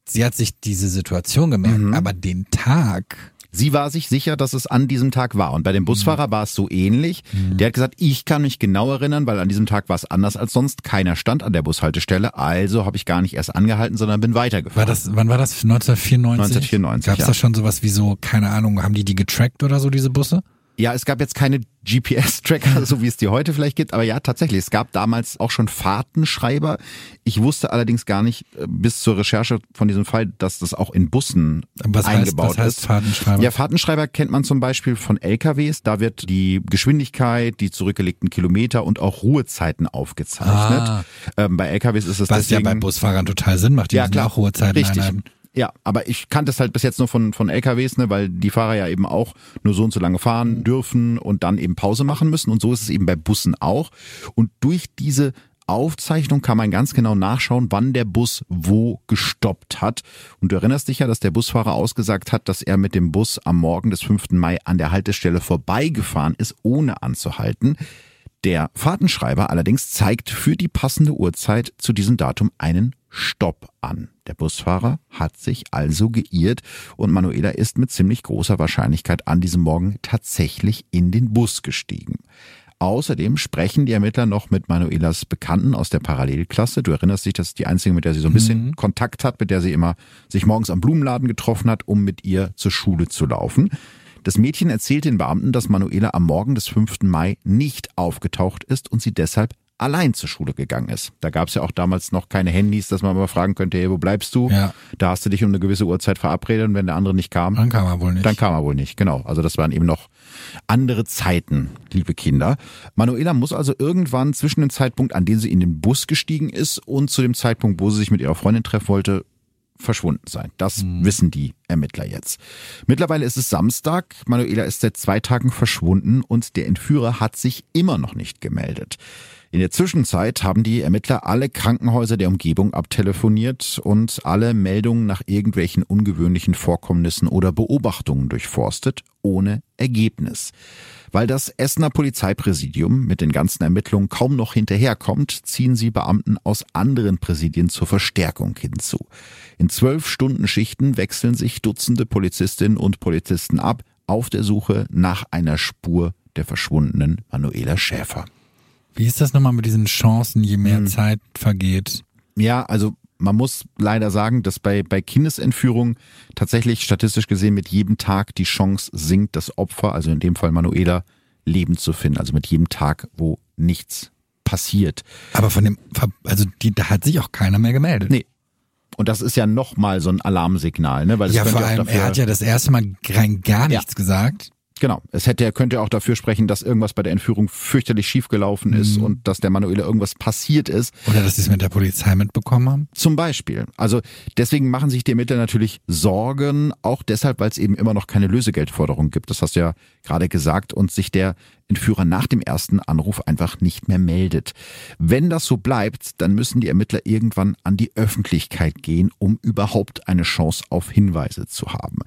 Sie hat sich diese Situation gemerkt, mhm. aber den Tag Sie war sich sicher, dass es an diesem Tag war. Und bei dem Busfahrer war es so ähnlich. Mhm. Der hat gesagt, ich kann mich genau erinnern, weil an diesem Tag war es anders als sonst. Keiner stand an der Bushaltestelle. Also habe ich gar nicht erst angehalten, sondern bin weitergefahren. War das, wann war das? 1994? 1994. Gab es ja. da schon sowas wie so, keine Ahnung, haben die die getrackt oder so, diese Busse? Ja, es gab jetzt keine GPS-Tracker, so wie es die heute vielleicht gibt, aber ja, tatsächlich, es gab damals auch schon Fahrtenschreiber. Ich wusste allerdings gar nicht äh, bis zur Recherche von diesem Fall, dass das auch in Bussen was eingebaut heißt, was heißt ist. Fahrtenschreiber? Ja, Fahrtenschreiber kennt man zum Beispiel von LKWs. Da wird die Geschwindigkeit, die zurückgelegten Kilometer und auch Ruhezeiten aufgezeichnet. Ah. Ähm, bei LKWs ist es was deswegen, ja bei Busfahrern total Sinn macht. Die ja, klar, auch Ruhezeiten richtig. einhalten. Ja, aber ich kannte es halt bis jetzt nur von, von LKWs, ne, weil die Fahrer ja eben auch nur so und so lange fahren dürfen und dann eben Pause machen müssen. Und so ist es eben bei Bussen auch. Und durch diese Aufzeichnung kann man ganz genau nachschauen, wann der Bus wo gestoppt hat. Und du erinnerst dich ja, dass der Busfahrer ausgesagt hat, dass er mit dem Bus am Morgen des 5. Mai an der Haltestelle vorbeigefahren ist, ohne anzuhalten. Der Fahrtenschreiber allerdings zeigt für die passende Uhrzeit zu diesem Datum einen Stopp an. Der Busfahrer hat sich also geirrt und Manuela ist mit ziemlich großer Wahrscheinlichkeit an diesem Morgen tatsächlich in den Bus gestiegen. Außerdem sprechen die Ermittler noch mit Manuelas Bekannten aus der Parallelklasse. Du erinnerst dich, das ist die einzige, mit der sie so ein bisschen mhm. Kontakt hat, mit der sie immer sich morgens am Blumenladen getroffen hat, um mit ihr zur Schule zu laufen. Das Mädchen erzählt den Beamten, dass Manuela am Morgen des 5. Mai nicht aufgetaucht ist und sie deshalb allein zur Schule gegangen ist. Da gab es ja auch damals noch keine Handys, dass man mal fragen könnte, hey, wo bleibst du? Ja. Da hast du dich um eine gewisse Uhrzeit verabredet und wenn der andere nicht kam, Dann kam er wohl nicht. dann kam er wohl nicht. Genau. Also das waren eben noch andere Zeiten, liebe Kinder. Manuela muss also irgendwann zwischen dem Zeitpunkt, an dem sie in den Bus gestiegen ist und zu dem Zeitpunkt, wo sie sich mit ihrer Freundin treffen wollte, verschwunden sein. Das wissen die Ermittler jetzt. Mittlerweile ist es Samstag. Manuela ist seit zwei Tagen verschwunden und der Entführer hat sich immer noch nicht gemeldet. In der Zwischenzeit haben die Ermittler alle Krankenhäuser der Umgebung abtelefoniert und alle Meldungen nach irgendwelchen ungewöhnlichen Vorkommnissen oder Beobachtungen durchforstet, ohne Ergebnis. Weil das Essener Polizeipräsidium mit den ganzen Ermittlungen kaum noch hinterherkommt, ziehen sie Beamten aus anderen Präsidien zur Verstärkung hinzu. In zwölf Stunden Schichten wechseln sich Dutzende Polizistinnen und Polizisten ab auf der Suche nach einer Spur der verschwundenen Manuela Schäfer. Wie ist das nochmal mit diesen Chancen, je mehr Zeit vergeht? Ja, also man muss leider sagen, dass bei, bei Kindesentführung tatsächlich statistisch gesehen mit jedem Tag die Chance sinkt, das Opfer, also in dem Fall Manuela, lebend zu finden. Also mit jedem Tag, wo nichts passiert. Aber von dem, also die, da hat sich auch keiner mehr gemeldet. Nee. Und das ist ja nochmal so ein Alarmsignal, ne? Weil das ja, vor allem, er hat ja das erste Mal rein gar Ja. nichts gesagt. Genau. Es hätte, könnte auch dafür sprechen, dass irgendwas bei der Entführung fürchterlich schiefgelaufen ist Mhm. und dass der Manuela irgendwas passiert ist. Oder dass sie es mit der Polizei mitbekommen haben. Zum Beispiel. Also deswegen machen sich die Ermittler natürlich Sorgen, auch deshalb, weil es eben immer noch keine Lösegeldforderung gibt. Das hast du ja gerade gesagt und sich der Entführer nach dem ersten Anruf einfach nicht mehr meldet. Wenn das so bleibt, dann müssen die Ermittler irgendwann an die Öffentlichkeit gehen, um überhaupt eine Chance auf Hinweise zu haben.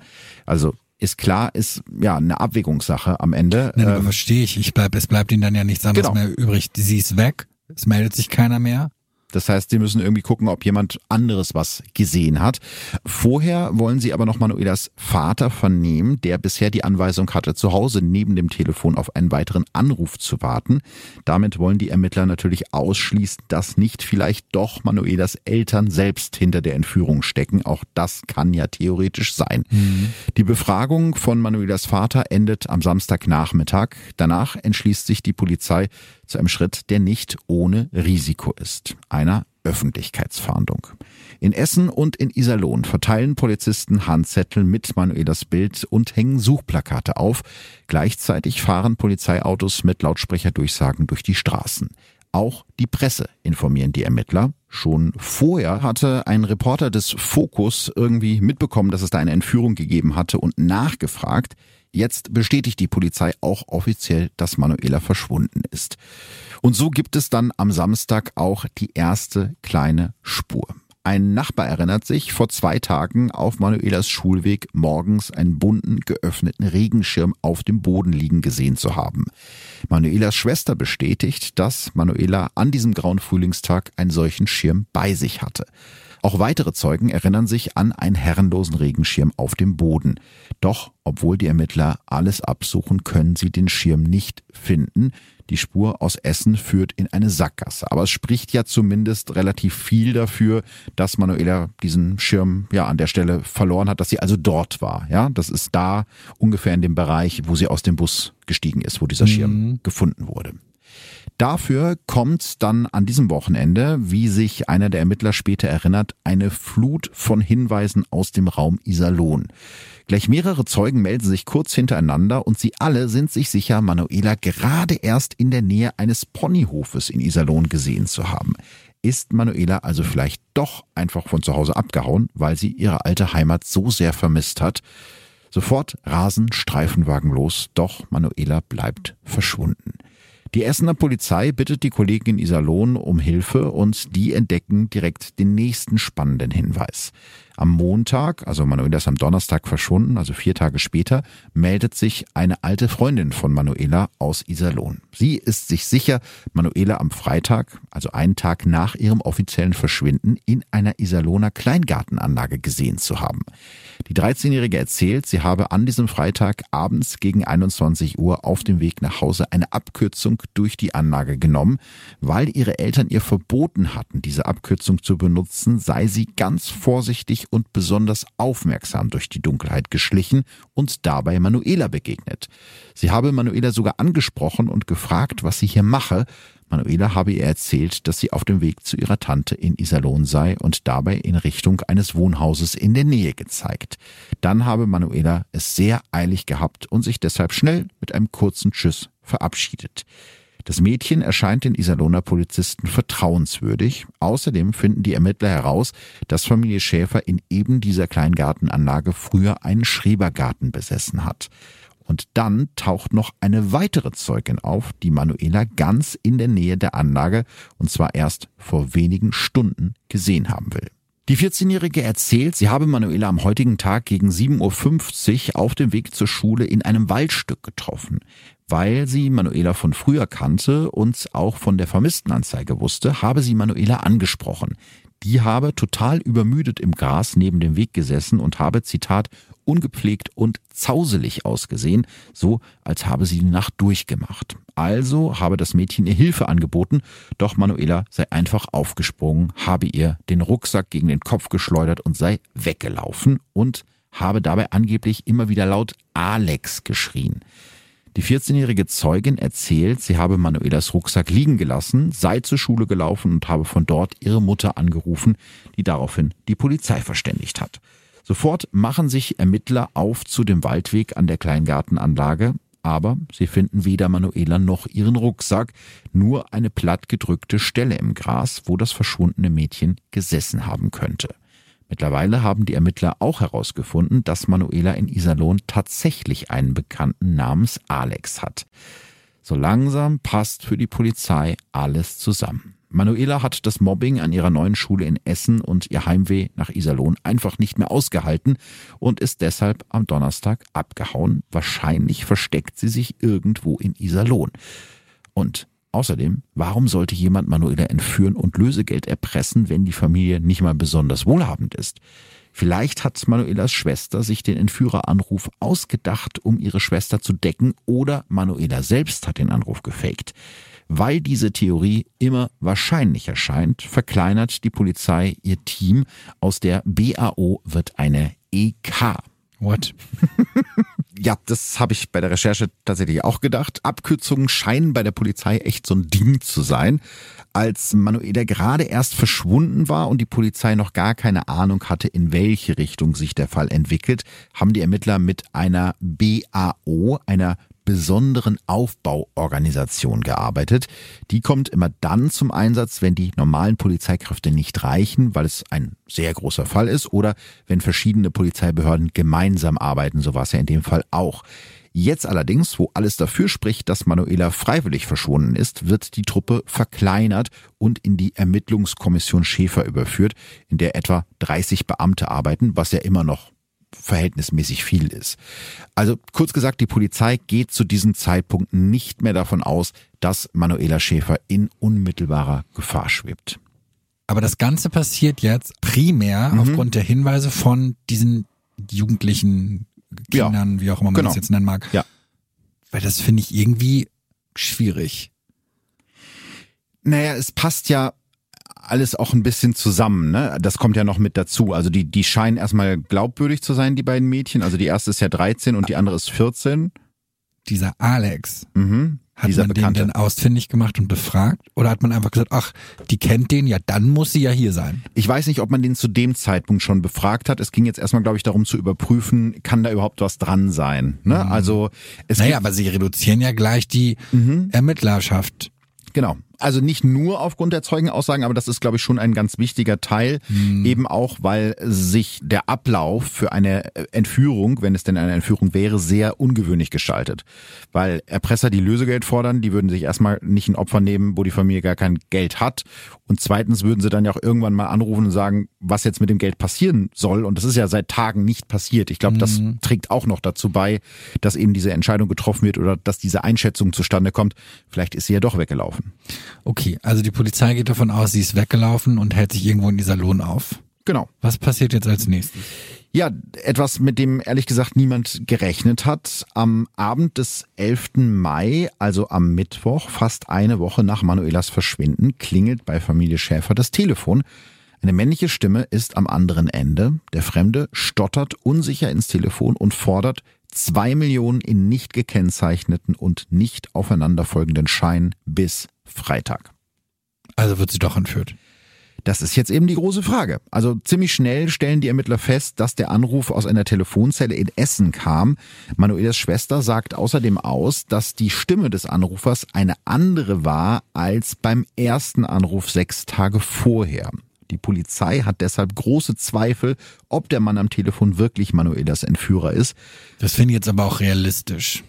Also ist klar, ist ja eine Abwägungssache am Ende. Nein, aber Ähm, verstehe ich. ich bleib, es bleibt ihnen dann ja nichts anderes Genau. mehr übrig. Sie ist weg. Es meldet sich keiner mehr. Das heißt, sie müssen irgendwie gucken, ob jemand anderes was gesehen hat. Vorher wollen sie aber noch Manuelas Vater vernehmen, der bisher die Anweisung hatte, zu Hause neben dem Telefon auf einen weiteren Anruf zu warten. Damit wollen die Ermittler natürlich ausschließen, dass nicht vielleicht doch Manuelas Eltern selbst hinter der Entführung stecken. Auch das kann ja theoretisch sein. Die Befragung von Manuelas Vater endet am Samstagnachmittag. Danach entschließt sich die Polizei zu einem Schritt, der nicht ohne Risiko ist. Einer Öffentlichkeitsfahndung. In Essen und in Iserlohn verteilen Polizisten Handzettel mit Manuelas Bild und hängen Suchplakate auf. Gleichzeitig fahren Polizeiautos mit Lautsprecherdurchsagen durch die Straßen. Auch die Presse informieren die Ermittler. Schon vorher hatte ein Reporter des Fokus irgendwie mitbekommen, dass es da eine Entführung gegeben hatte und nachgefragt. Jetzt bestätigt die Polizei auch offiziell, dass Manuela verschwunden ist. Und so gibt es dann am Samstag auch die erste kleine Spur. Ein Nachbar erinnert sich, vor zwei Tagen auf Manuelas Schulweg morgens einen bunten, geöffneten Regenschirm auf dem Boden liegen gesehen zu haben. Manuelas Schwester bestätigt, dass Manuela an diesem grauen Frühlingstag einen solchen Schirm bei sich hatte. Auch weitere Zeugen erinnern sich an einen herrenlosen Regenschirm auf dem Boden. Doch, obwohl die Ermittler alles absuchen, können sie den Schirm nicht finden. Die Spur aus Essen führt in eine Sackgasse. Aber es spricht ja zumindest relativ viel dafür, dass Manuela diesen Schirm ja an der Stelle verloren hat, dass sie also dort war. Ja, das ist da ungefähr in dem Bereich, wo sie aus dem Bus gestiegen ist, wo dieser Schirm gefunden wurde. Dafür kommt dann an diesem Wochenende, wie sich einer der Ermittler später erinnert, eine Flut von Hinweisen aus dem Raum Iserlohn. Gleich mehrere Zeugen melden sich kurz hintereinander und sie alle sind sich sicher, Manuela gerade erst in der Nähe eines Ponyhofes in Iserlohn gesehen zu haben. Ist Manuela also vielleicht doch einfach von zu Hause abgehauen, weil sie ihre alte Heimat so sehr vermisst hat? Sofort rasen Streifenwagen los, doch Manuela bleibt verschwunden. Die Essener Polizei bittet die Kollegen in Iserlohn um Hilfe und die entdecken direkt den nächsten spannenden Hinweis. Am Montag, also Manuela ist am Donnerstag verschwunden, also vier Tage später, meldet sich eine alte Freundin von Manuela aus Iserlohn. Sie ist sich sicher, Manuela am Freitag, also einen Tag nach ihrem offiziellen Verschwinden, in einer Iserlohner Kleingartenanlage gesehen zu haben. Die 13-Jährige erzählt, sie habe an diesem Freitag abends gegen 21 Uhr auf dem Weg nach Hause eine Abkürzung durch die Anlage genommen. Weil ihre Eltern ihr verboten hatten, diese Abkürzung zu benutzen, sei sie ganz vorsichtig und besonders aufmerksam durch die Dunkelheit geschlichen und dabei Manuela begegnet. Sie habe Manuela sogar angesprochen und gefragt, was sie hier mache. Manuela habe ihr erzählt, dass sie auf dem Weg zu ihrer Tante in Iserlohn sei und dabei in Richtung eines Wohnhauses in der Nähe gezeigt. Dann habe Manuela es sehr eilig gehabt und sich deshalb schnell mit einem kurzen Tschüss verabschiedet. Das Mädchen erscheint den Iserlohner Polizisten vertrauenswürdig. Außerdem finden die Ermittler heraus, dass Familie Schäfer in eben dieser kleinen Gartenanlage früher einen Schrebergarten besessen hat. Und dann taucht noch eine weitere Zeugin auf, die Manuela ganz in der Nähe der Anlage und zwar erst vor wenigen Stunden gesehen haben will. Die 14-Jährige erzählt, sie habe Manuela am heutigen Tag gegen 7.50 Uhr auf dem Weg zur Schule in einem Waldstück getroffen. Weil sie Manuela von früher kannte und auch von der Vermisstenanzeige wusste, habe sie Manuela angesprochen. Die habe total übermüdet im Gras neben dem Weg gesessen und habe, Zitat, ungepflegt und zauselig ausgesehen, so als habe sie die Nacht durchgemacht. Also habe das Mädchen ihr Hilfe angeboten, doch Manuela sei einfach aufgesprungen, habe ihr den Rucksack gegen den Kopf geschleudert und sei weggelaufen und habe dabei angeblich immer wieder laut Alex geschrien. Die 14-jährige Zeugin erzählt, sie habe Manuelas Rucksack liegen gelassen, sei zur Schule gelaufen und habe von dort ihre Mutter angerufen, die daraufhin die Polizei verständigt hat. Sofort machen sich Ermittler auf zu dem Waldweg an der Kleingartenanlage, aber sie finden weder Manuela noch ihren Rucksack, nur eine plattgedrückte Stelle im Gras, wo das verschwundene Mädchen gesessen haben könnte. Mittlerweile haben die Ermittler auch herausgefunden, dass Manuela in Iserlohn tatsächlich einen Bekannten namens Alex hat. So langsam passt für die Polizei alles zusammen. Manuela hat das Mobbing an ihrer neuen Schule in Essen und ihr Heimweh nach Iserlohn einfach nicht mehr ausgehalten und ist deshalb am Donnerstag abgehauen. Wahrscheinlich versteckt sie sich irgendwo in Iserlohn. Und außerdem, warum sollte jemand Manuela entführen und Lösegeld erpressen, wenn die Familie nicht mal besonders wohlhabend ist? Vielleicht hat Manuelas Schwester sich den Entführeranruf ausgedacht, um ihre Schwester zu decken, oder Manuela selbst hat den Anruf gefaked. Weil diese Theorie immer wahrscheinlicher scheint, verkleinert die Polizei ihr Team. Aus der BAO wird eine EK. What? ja, das habe ich bei der Recherche tatsächlich auch gedacht. Abkürzungen scheinen bei der Polizei echt so ein Ding zu sein. Als Manuela gerade erst verschwunden war und die Polizei noch gar keine Ahnung hatte, in welche Richtung sich der Fall entwickelt, haben die Ermittler mit einer BAO, einer besonderen Aufbauorganisation gearbeitet. Die kommt immer dann zum Einsatz, wenn die normalen Polizeikräfte nicht reichen, weil es ein sehr großer Fall ist oder wenn verschiedene Polizeibehörden gemeinsam arbeiten. So war es ja in dem Fall auch. Jetzt allerdings, wo alles dafür spricht, dass Manuela freiwillig verschwunden ist, wird die Truppe verkleinert und in die Ermittlungskommission Schäfer überführt, in der etwa 30 Beamte arbeiten, was ja immer noch verhältnismäßig viel ist. Also kurz gesagt, die Polizei geht zu diesem Zeitpunkt nicht mehr davon aus, dass Manuela Schäfer in unmittelbarer Gefahr schwebt. Aber das Ganze passiert jetzt primär mhm. aufgrund der Hinweise von diesen jugendlichen Kindern, ja, wie auch immer man genau. das jetzt nennen mag. Ja. Weil das finde ich irgendwie schwierig. Naja, es passt ja alles auch ein bisschen zusammen, ne? Das kommt ja noch mit dazu. Also die, die scheinen erstmal glaubwürdig zu sein, die beiden Mädchen. Also die erste ist ja 13 und die andere ist 14. Dieser Alex. Mhm. Hat dieser man Bekannte. den denn ausfindig gemacht und befragt? Oder hat man einfach gesagt, ach, die kennt den, ja, dann muss sie ja hier sein? Ich weiß nicht, ob man den zu dem Zeitpunkt schon befragt hat. Es ging jetzt erstmal, glaube ich, darum zu überprüfen, kann da überhaupt was dran sein. Ne? Mhm. Also es Naja, aber sie reduzieren ja gleich die Mhm. Ermittlerschaft. Genau. Also nicht nur aufgrund der Zeugenaussagen, aber das ist, glaube ich, schon ein ganz wichtiger Teil. Mhm. Eben auch, weil sich der Ablauf für eine äh, Entführung, wenn es denn eine Entführung wäre, sehr ungewöhnlich gestaltet. Weil Erpresser, die Lösegeld fordern, die würden sich erstmal nicht ein Opfer nehmen, wo die Familie gar kein Geld hat. Und zweitens würden sie dann ja auch irgendwann mal anrufen und sagen, was jetzt mit dem Geld passieren soll. Und das ist ja seit Tagen nicht passiert. Ich glaube, das Mhm. trägt auch noch dazu bei, dass eben diese Entscheidung getroffen wird oder dass diese Einschätzung zustande kommt. Vielleicht ist sie ja doch weggelaufen. Okay, also die Polizei geht davon aus, sie ist weggelaufen und hält sich irgendwo in dieser Lohn auf. Genau. Was passiert jetzt als nächstes? Ja, etwas, mit dem ehrlich gesagt niemand gerechnet hat. Am Abend des 11. Mai, also am Mittwoch, fast eine Woche nach Manuelas Verschwinden, klingelt bei Familie Schäfer das Telefon. Eine männliche Stimme ist am anderen Ende. Der Fremde stottert unsicher ins Telefon und fordert zwei Millionen in nicht gekennzeichneten und nicht aufeinanderfolgenden Scheinen bis Freitag. Also wird sie doch entführt. Das ist jetzt eben die große Frage. Also ziemlich schnell stellen die Ermittler fest, dass der Anruf aus einer Telefonzelle in Essen kam. Manuelas Schwester sagt außerdem aus, dass die Stimme des Anrufers eine andere war als beim ersten Anruf sechs Tage vorher. Die Polizei hat deshalb große Zweifel, ob der Mann am Telefon wirklich Manuelas Entführer ist. Das finde ich jetzt aber auch realistisch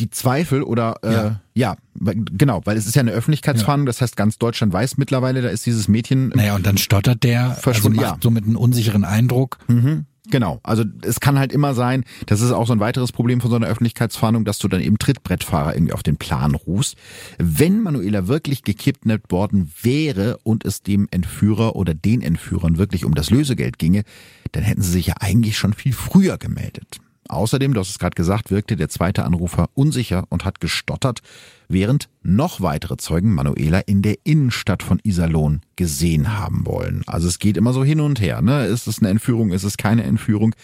die Zweifel oder äh, ja. ja, genau, weil es ist ja eine Öffentlichkeitsfahndung, das heißt ganz Deutschland weiß mittlerweile, da ist dieses Mädchen. Naja, und dann stottert der, verschwunden, also macht ja. somit einen unsicheren Eindruck. Mhm. Genau, also es kann halt immer sein, das ist auch so ein weiteres Problem von so einer Öffentlichkeitsfahndung, dass du dann eben Trittbrettfahrer irgendwie auf den Plan rufst. Wenn Manuela wirklich gekidnappt worden wäre und es dem Entführer oder den Entführern wirklich um das Lösegeld ginge, dann hätten sie sich ja eigentlich schon viel früher gemeldet. Außerdem, du hast es gerade gesagt, wirkte der zweite Anrufer unsicher und hat gestottert, während noch weitere Zeugen Manuela in der Innenstadt von Iserlohn gesehen haben wollen. Also es geht immer so hin und her. Ne? Ist es eine Entführung, ist es keine Entführung?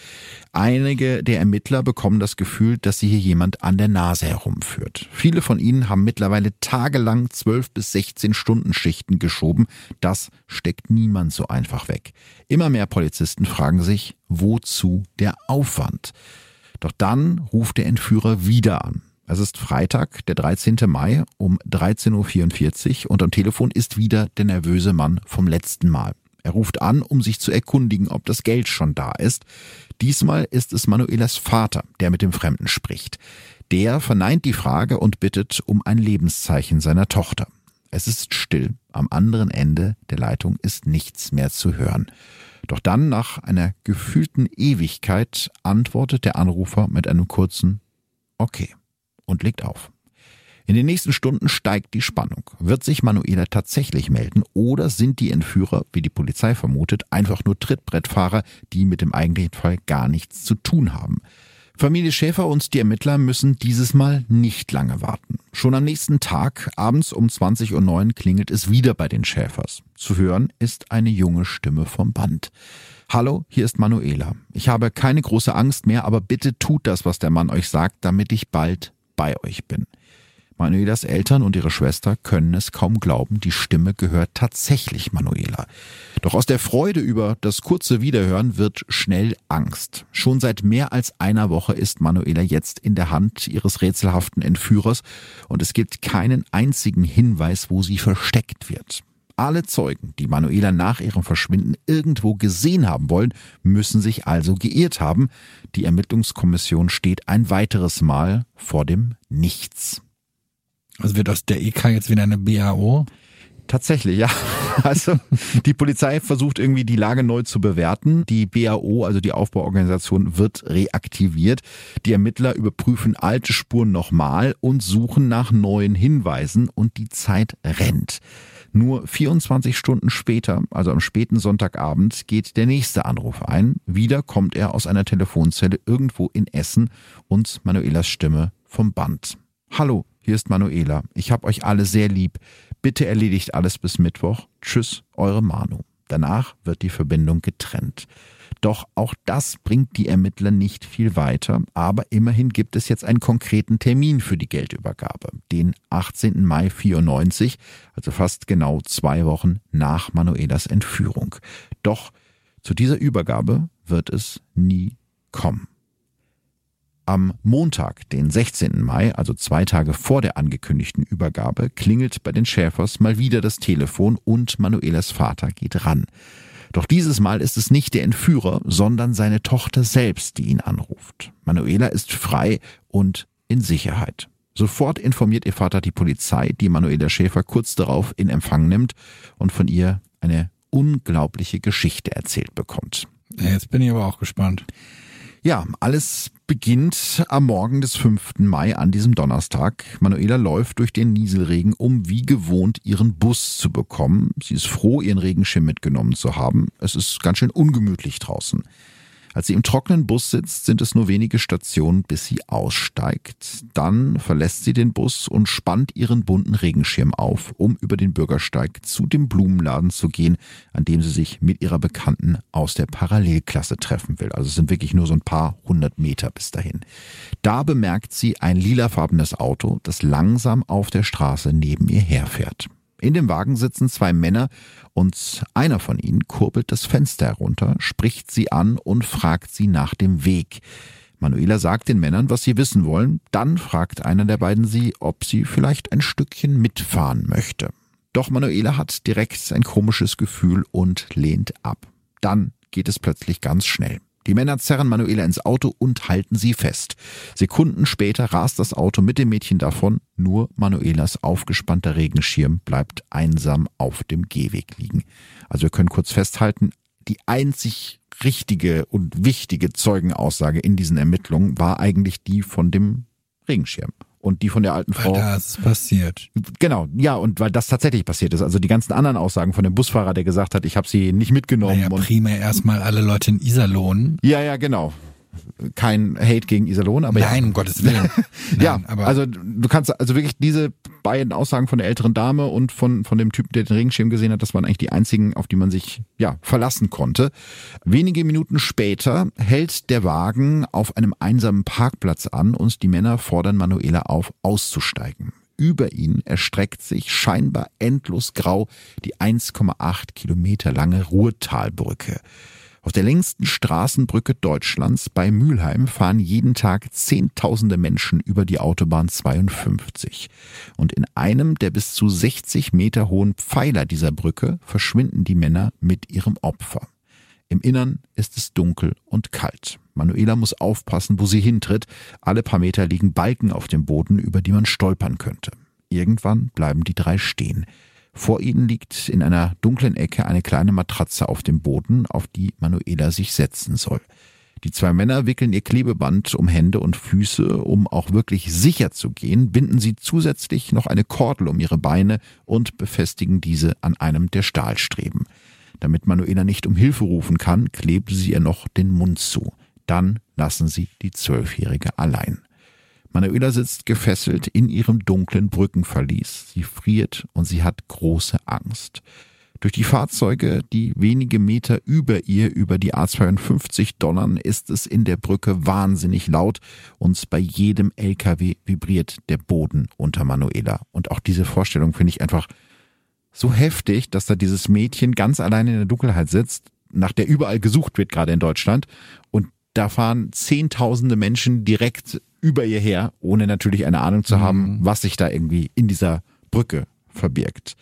Einige der Ermittler bekommen das Gefühl, dass sie hier jemand an der Nase herumführt. Viele von ihnen haben mittlerweile tagelang 12 bis 16 Stunden Schichten geschoben. Das steckt niemand so einfach weg. Immer mehr Polizisten fragen sich, wozu der Aufwand? Doch dann ruft der Entführer wieder an. Es ist Freitag, der 13. Mai um 13.44 Uhr und am Telefon ist wieder der nervöse Mann vom letzten Mal. Er ruft an, um sich zu erkundigen, ob das Geld schon da ist. Diesmal ist es Manuelas Vater, der mit dem Fremden spricht. Der verneint die Frage und bittet um ein Lebenszeichen seiner Tochter. Es ist still. Am anderen Ende der Leitung ist nichts mehr zu hören. Doch dann, nach einer gefühlten Ewigkeit, antwortet der Anrufer mit einem kurzen Okay und legt auf. In den nächsten Stunden steigt die Spannung. Wird sich Manuela tatsächlich melden oder sind die Entführer, wie die Polizei vermutet, einfach nur Trittbrettfahrer, die mit dem eigentlichen Fall gar nichts zu tun haben? Familie Schäfer und die Ermittler müssen dieses Mal nicht lange warten. Schon am nächsten Tag, abends um 20.09 Uhr, klingelt es wieder bei den Schäfers. Zu hören ist eine junge Stimme vom Band. Hallo, hier ist Manuela. Ich habe keine große Angst mehr, aber bitte tut das, was der Mann euch sagt, damit ich bald bei euch bin. Manuelas Eltern und ihre Schwester können es kaum glauben, die Stimme gehört tatsächlich Manuela. Doch aus der Freude über das kurze Wiederhören wird schnell Angst. Schon seit mehr als einer Woche ist Manuela jetzt in der Hand ihres rätselhaften Entführers und es gibt keinen einzigen Hinweis, wo sie versteckt wird. Alle Zeugen, die Manuela nach ihrem Verschwinden irgendwo gesehen haben wollen, müssen sich also geirrt haben. Die Ermittlungskommission steht ein weiteres Mal vor dem Nichts. Also wird aus der EK jetzt wieder eine BAO? Tatsächlich, ja. Also die Polizei versucht irgendwie die Lage neu zu bewerten. Die BAO, also die Aufbauorganisation, wird reaktiviert. Die Ermittler überprüfen alte Spuren nochmal und suchen nach neuen Hinweisen und die Zeit rennt. Nur 24 Stunden später, also am späten Sonntagabend, geht der nächste Anruf ein. Wieder kommt er aus einer Telefonzelle irgendwo in Essen und Manuelas Stimme vom Band. Hallo, hier ist Manuela. Ich hab euch alle sehr lieb. Bitte erledigt alles bis Mittwoch. Tschüss, eure Manu. Danach wird die Verbindung getrennt. Doch auch das bringt die Ermittler nicht viel weiter, aber immerhin gibt es jetzt einen konkreten Termin für die Geldübergabe, den 18. Mai 94, also fast genau zwei Wochen nach Manuelas Entführung. Doch zu dieser Übergabe wird es nie kommen. Am Montag, den 16. Mai, also zwei Tage vor der angekündigten Übergabe, klingelt bei den Schäfers mal wieder das Telefon und Manuelas Vater geht ran. Doch dieses Mal ist es nicht der Entführer, sondern seine Tochter selbst, die ihn anruft. Manuela ist frei und in Sicherheit. Sofort informiert ihr Vater die Polizei, die Manuela Schäfer kurz darauf in Empfang nimmt und von ihr eine unglaubliche Geschichte erzählt bekommt. Jetzt bin ich aber auch gespannt. Ja, alles beginnt am Morgen des 5. Mai an diesem Donnerstag. Manuela läuft durch den Nieselregen, um wie gewohnt ihren Bus zu bekommen. Sie ist froh, ihren Regenschirm mitgenommen zu haben. Es ist ganz schön ungemütlich draußen. Als sie im trockenen Bus sitzt, sind es nur wenige Stationen, bis sie aussteigt. Dann verlässt sie den Bus und spannt ihren bunten Regenschirm auf, um über den Bürgersteig zu dem Blumenladen zu gehen, an dem sie sich mit ihrer Bekannten aus der Parallelklasse treffen will. Also es sind wirklich nur so ein paar hundert Meter bis dahin. Da bemerkt sie ein lilafarbenes Auto, das langsam auf der Straße neben ihr herfährt. In dem Wagen sitzen zwei Männer und einer von ihnen kurbelt das Fenster herunter, spricht sie an und fragt sie nach dem Weg. Manuela sagt den Männern, was sie wissen wollen, dann fragt einer der beiden sie, ob sie vielleicht ein Stückchen mitfahren möchte. Doch Manuela hat direkt ein komisches Gefühl und lehnt ab. Dann geht es plötzlich ganz schnell. Die Männer zerren Manuela ins Auto und halten sie fest. Sekunden später rast das Auto mit dem Mädchen davon, nur Manuelas aufgespannter Regenschirm bleibt einsam auf dem Gehweg liegen. Also wir können kurz festhalten, die einzig richtige und wichtige Zeugenaussage in diesen Ermittlungen war eigentlich die von dem Regenschirm und die von der alten Frau. Weil das passiert. Genau, ja, und weil das tatsächlich passiert ist. Also die ganzen anderen Aussagen von dem Busfahrer, der gesagt hat, ich habe sie nicht mitgenommen. Naja, und primär erstmal alle Leute in Iserlohn. ja, ja, genau. Kein Hate gegen Iserlohn, aber Nein, ja. um Gottes Willen. Nein, ja, aber also du kannst also wirklich diese beiden Aussagen von der älteren Dame und von von dem Typen, der den Regenschirm gesehen hat, das waren eigentlich die einzigen, auf die man sich ja verlassen konnte. Wenige Minuten später hält der Wagen auf einem einsamen Parkplatz an und die Männer fordern Manuela auf, auszusteigen. Über ihn erstreckt sich scheinbar endlos grau die 1,8 Kilometer lange Ruhrtalbrücke. Auf der längsten Straßenbrücke Deutschlands bei Mülheim fahren jeden Tag Zehntausende Menschen über die Autobahn 52. Und in einem der bis zu 60 Meter hohen Pfeiler dieser Brücke verschwinden die Männer mit ihrem Opfer. Im Innern ist es dunkel und kalt. Manuela muss aufpassen, wo sie hintritt. Alle paar Meter liegen Balken auf dem Boden, über die man stolpern könnte. Irgendwann bleiben die drei stehen. Vor ihnen liegt in einer dunklen Ecke eine kleine Matratze auf dem Boden, auf die Manuela sich setzen soll. Die zwei Männer wickeln ihr Klebeband um Hände und Füße, um auch wirklich sicher zu gehen, binden sie zusätzlich noch eine Kordel um ihre Beine und befestigen diese an einem der Stahlstreben. Damit Manuela nicht um Hilfe rufen kann, kleben sie ihr noch den Mund zu. Dann lassen sie die Zwölfjährige allein. Manuela sitzt gefesselt in ihrem dunklen Brückenverlies. Sie friert und sie hat große Angst. Durch die Fahrzeuge, die wenige Meter über ihr über die A52 donnern, ist es in der Brücke wahnsinnig laut und bei jedem LKW vibriert der Boden unter Manuela. Und auch diese Vorstellung finde ich einfach so heftig, dass da dieses Mädchen ganz allein in der Dunkelheit sitzt, nach der überall gesucht wird, gerade in Deutschland. Und da fahren zehntausende Menschen direkt über ihr her, ohne natürlich eine Ahnung zu haben, was sich da irgendwie in dieser Brücke verbirgt.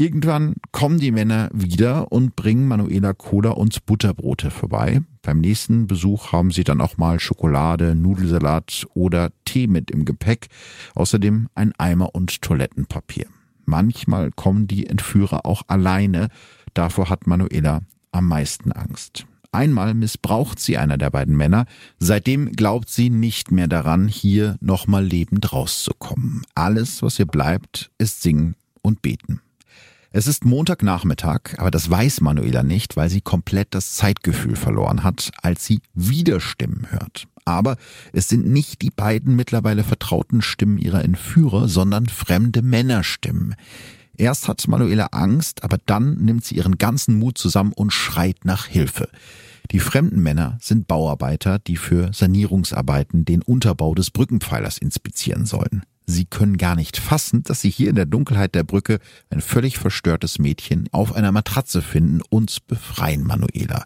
Irgendwann kommen die Männer wieder und bringen Manuela Cola und Butterbrote vorbei. Beim nächsten Besuch haben sie dann auch mal Schokolade, Nudelsalat oder Tee mit im Gepäck. Außerdem ein Eimer und Toilettenpapier. Manchmal kommen die Entführer auch alleine. Davor hat Manuela am meisten Angst. Einmal missbraucht sie einer der beiden Männer. Seitdem glaubt sie nicht mehr daran, hier nochmal lebend rauszukommen. Alles, was ihr bleibt, ist singen und beten. Es ist Montagnachmittag, aber das weiß Manuela nicht, weil sie komplett das Zeitgefühl verloren hat, als sie wieder Stimmen hört. Aber es sind nicht die beiden mittlerweile vertrauten Stimmen ihrer Entführer, sondern fremde Männerstimmen. Erst hat Manuela Angst, aber dann nimmt sie ihren ganzen Mut zusammen und schreit nach Hilfe. Die fremden Männer sind Bauarbeiter, die für Sanierungsarbeiten den Unterbau des Brückenpfeilers inspizieren sollen. Sie können gar nicht fassen, dass sie hier in der Dunkelheit der Brücke ein völlig verstörtes Mädchen auf einer Matratze finden und befreien Manuela.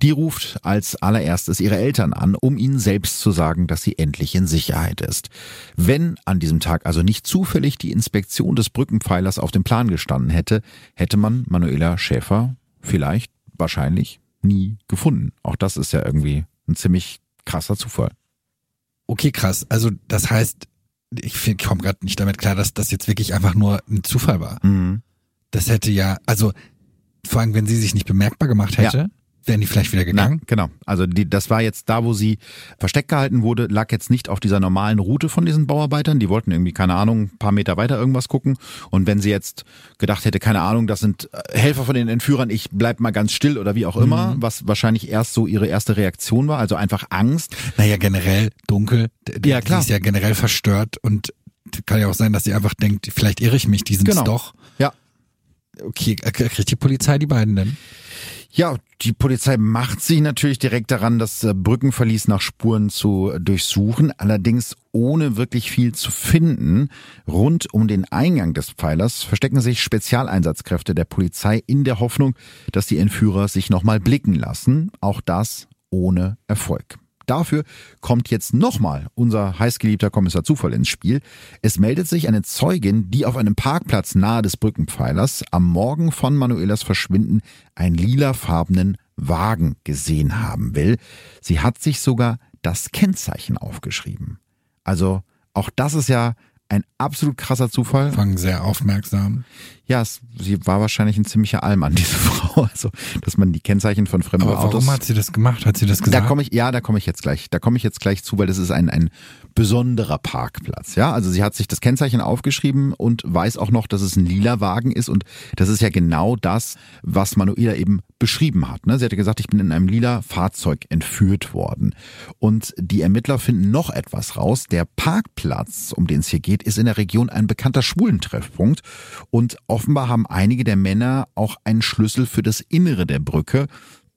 Die ruft als allererstes ihre Eltern an, um ihnen selbst zu sagen, dass sie endlich in Sicherheit ist. Wenn an diesem Tag also nicht zufällig die Inspektion des Brückenpfeilers auf dem Plan gestanden hätte, hätte man Manuela Schäfer vielleicht, wahrscheinlich, nie gefunden. Auch das ist ja irgendwie ein ziemlich krasser Zufall. Okay, krass. Also das heißt, ich komme gerade nicht damit klar, dass das jetzt wirklich einfach nur ein Zufall war. Mhm. Das hätte ja, also vor allem, wenn sie sich nicht bemerkbar gemacht hätte, wären die vielleicht wieder gegangen? Na, genau. Also die, das war jetzt da, wo sie versteckt gehalten wurde, lag jetzt nicht auf dieser normalen Route von diesen Bauarbeitern. Die wollten irgendwie, keine Ahnung, ein paar Meter weiter irgendwas gucken. Und wenn sie jetzt gedacht hätte, keine Ahnung, das sind äh, Helfer von den Entführern, ich bleib mal ganz still oder wie auch immer, mhm. was wahrscheinlich erst so ihre erste Reaktion war, also einfach Angst. Naja, generell dunkel. Ja, klar. Sie ist ja generell verstört und kann ja auch sein, dass sie einfach denkt, vielleicht irre ich mich, die sind genau. doch. Ja. Okay, kriegt die Polizei die beiden denn? Ja, die Polizei macht sich natürlich direkt daran, das äh, Brückenverlies nach Spuren zu durchsuchen, allerdings ohne wirklich viel zu finden. Rund um den Eingang des Pfeilers verstecken sich Spezialeinsatzkräfte der Polizei in der Hoffnung, dass die Entführer sich nochmal blicken lassen. Auch das ohne Erfolg. Dafür kommt jetzt nochmal unser heißgeliebter Kommissar Zufall ins Spiel. Es meldet sich eine Zeugin, die auf einem Parkplatz nahe des Brückenpfeilers am Morgen von Manuelas Verschwinden einen lilafarbenen Wagen gesehen haben will. Sie hat sich sogar das Kennzeichen aufgeschrieben. Also auch das ist ja ein absolut krasser Zufall. Fangen sehr aufmerksam. Ja, es, sie war wahrscheinlich ein ziemlicher Allmann, diese Frau. Also, dass man die Kennzeichen von fremden Aber Autos. Warum hat sie das gemacht? Hat sie das gesagt? Da komme ich, ja, da komme ich jetzt gleich. Da komme ich jetzt gleich zu, weil das ist ein, ein besonderer Parkplatz. Ja, also sie hat sich das Kennzeichen aufgeschrieben und weiß auch noch, dass es ein lila Wagen ist und das ist ja genau das, was Manuela eben beschrieben hat. Ne? Sie hatte gesagt, ich bin in einem lila Fahrzeug entführt worden. Und die Ermittler finden noch etwas raus. Der Parkplatz, um den es hier geht, ist in der Region ein bekannter Schwulentreffpunkt und offenbar haben einige der Männer auch einen Schlüssel für das Innere der Brücke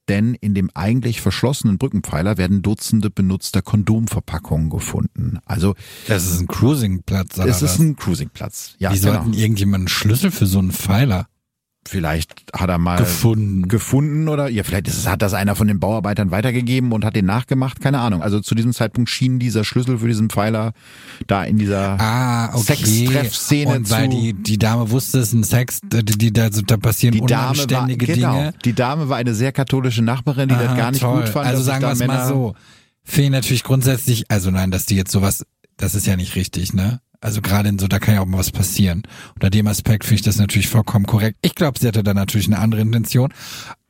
denn in dem eigentlich verschlossenen Brückenpfeiler werden Dutzende benutzter Kondomverpackungen gefunden. Also das ist ein Cruisingplatz. Es ist ein Cruisingplatz. Ja, Wie genau. sollten irgendjemand einen Schlüssel für so einen Pfeiler? Vielleicht hat er mal gefunden, gefunden oder ja, vielleicht ist, hat das einer von den Bauarbeitern weitergegeben und hat den nachgemacht, keine Ahnung. Also zu diesem Zeitpunkt schien dieser Schlüssel für diesen Pfeiler da in dieser ah, okay. Sextreffszene und weil die die Dame wusste, es ist ein Sex, die, die da, da passieren die Dame war, genau, Dinge. Die Dame war eine sehr katholische Nachbarin, die Aha, das gar nicht toll. gut fand. Also sagen wir es mal so. Finde natürlich grundsätzlich, also nein, dass die jetzt sowas, das ist ja nicht richtig, ne? Also gerade in so, da kann ja auch mal was passieren. Unter dem Aspekt finde ich das natürlich vollkommen korrekt. Ich glaube, sie hatte da natürlich eine andere Intention.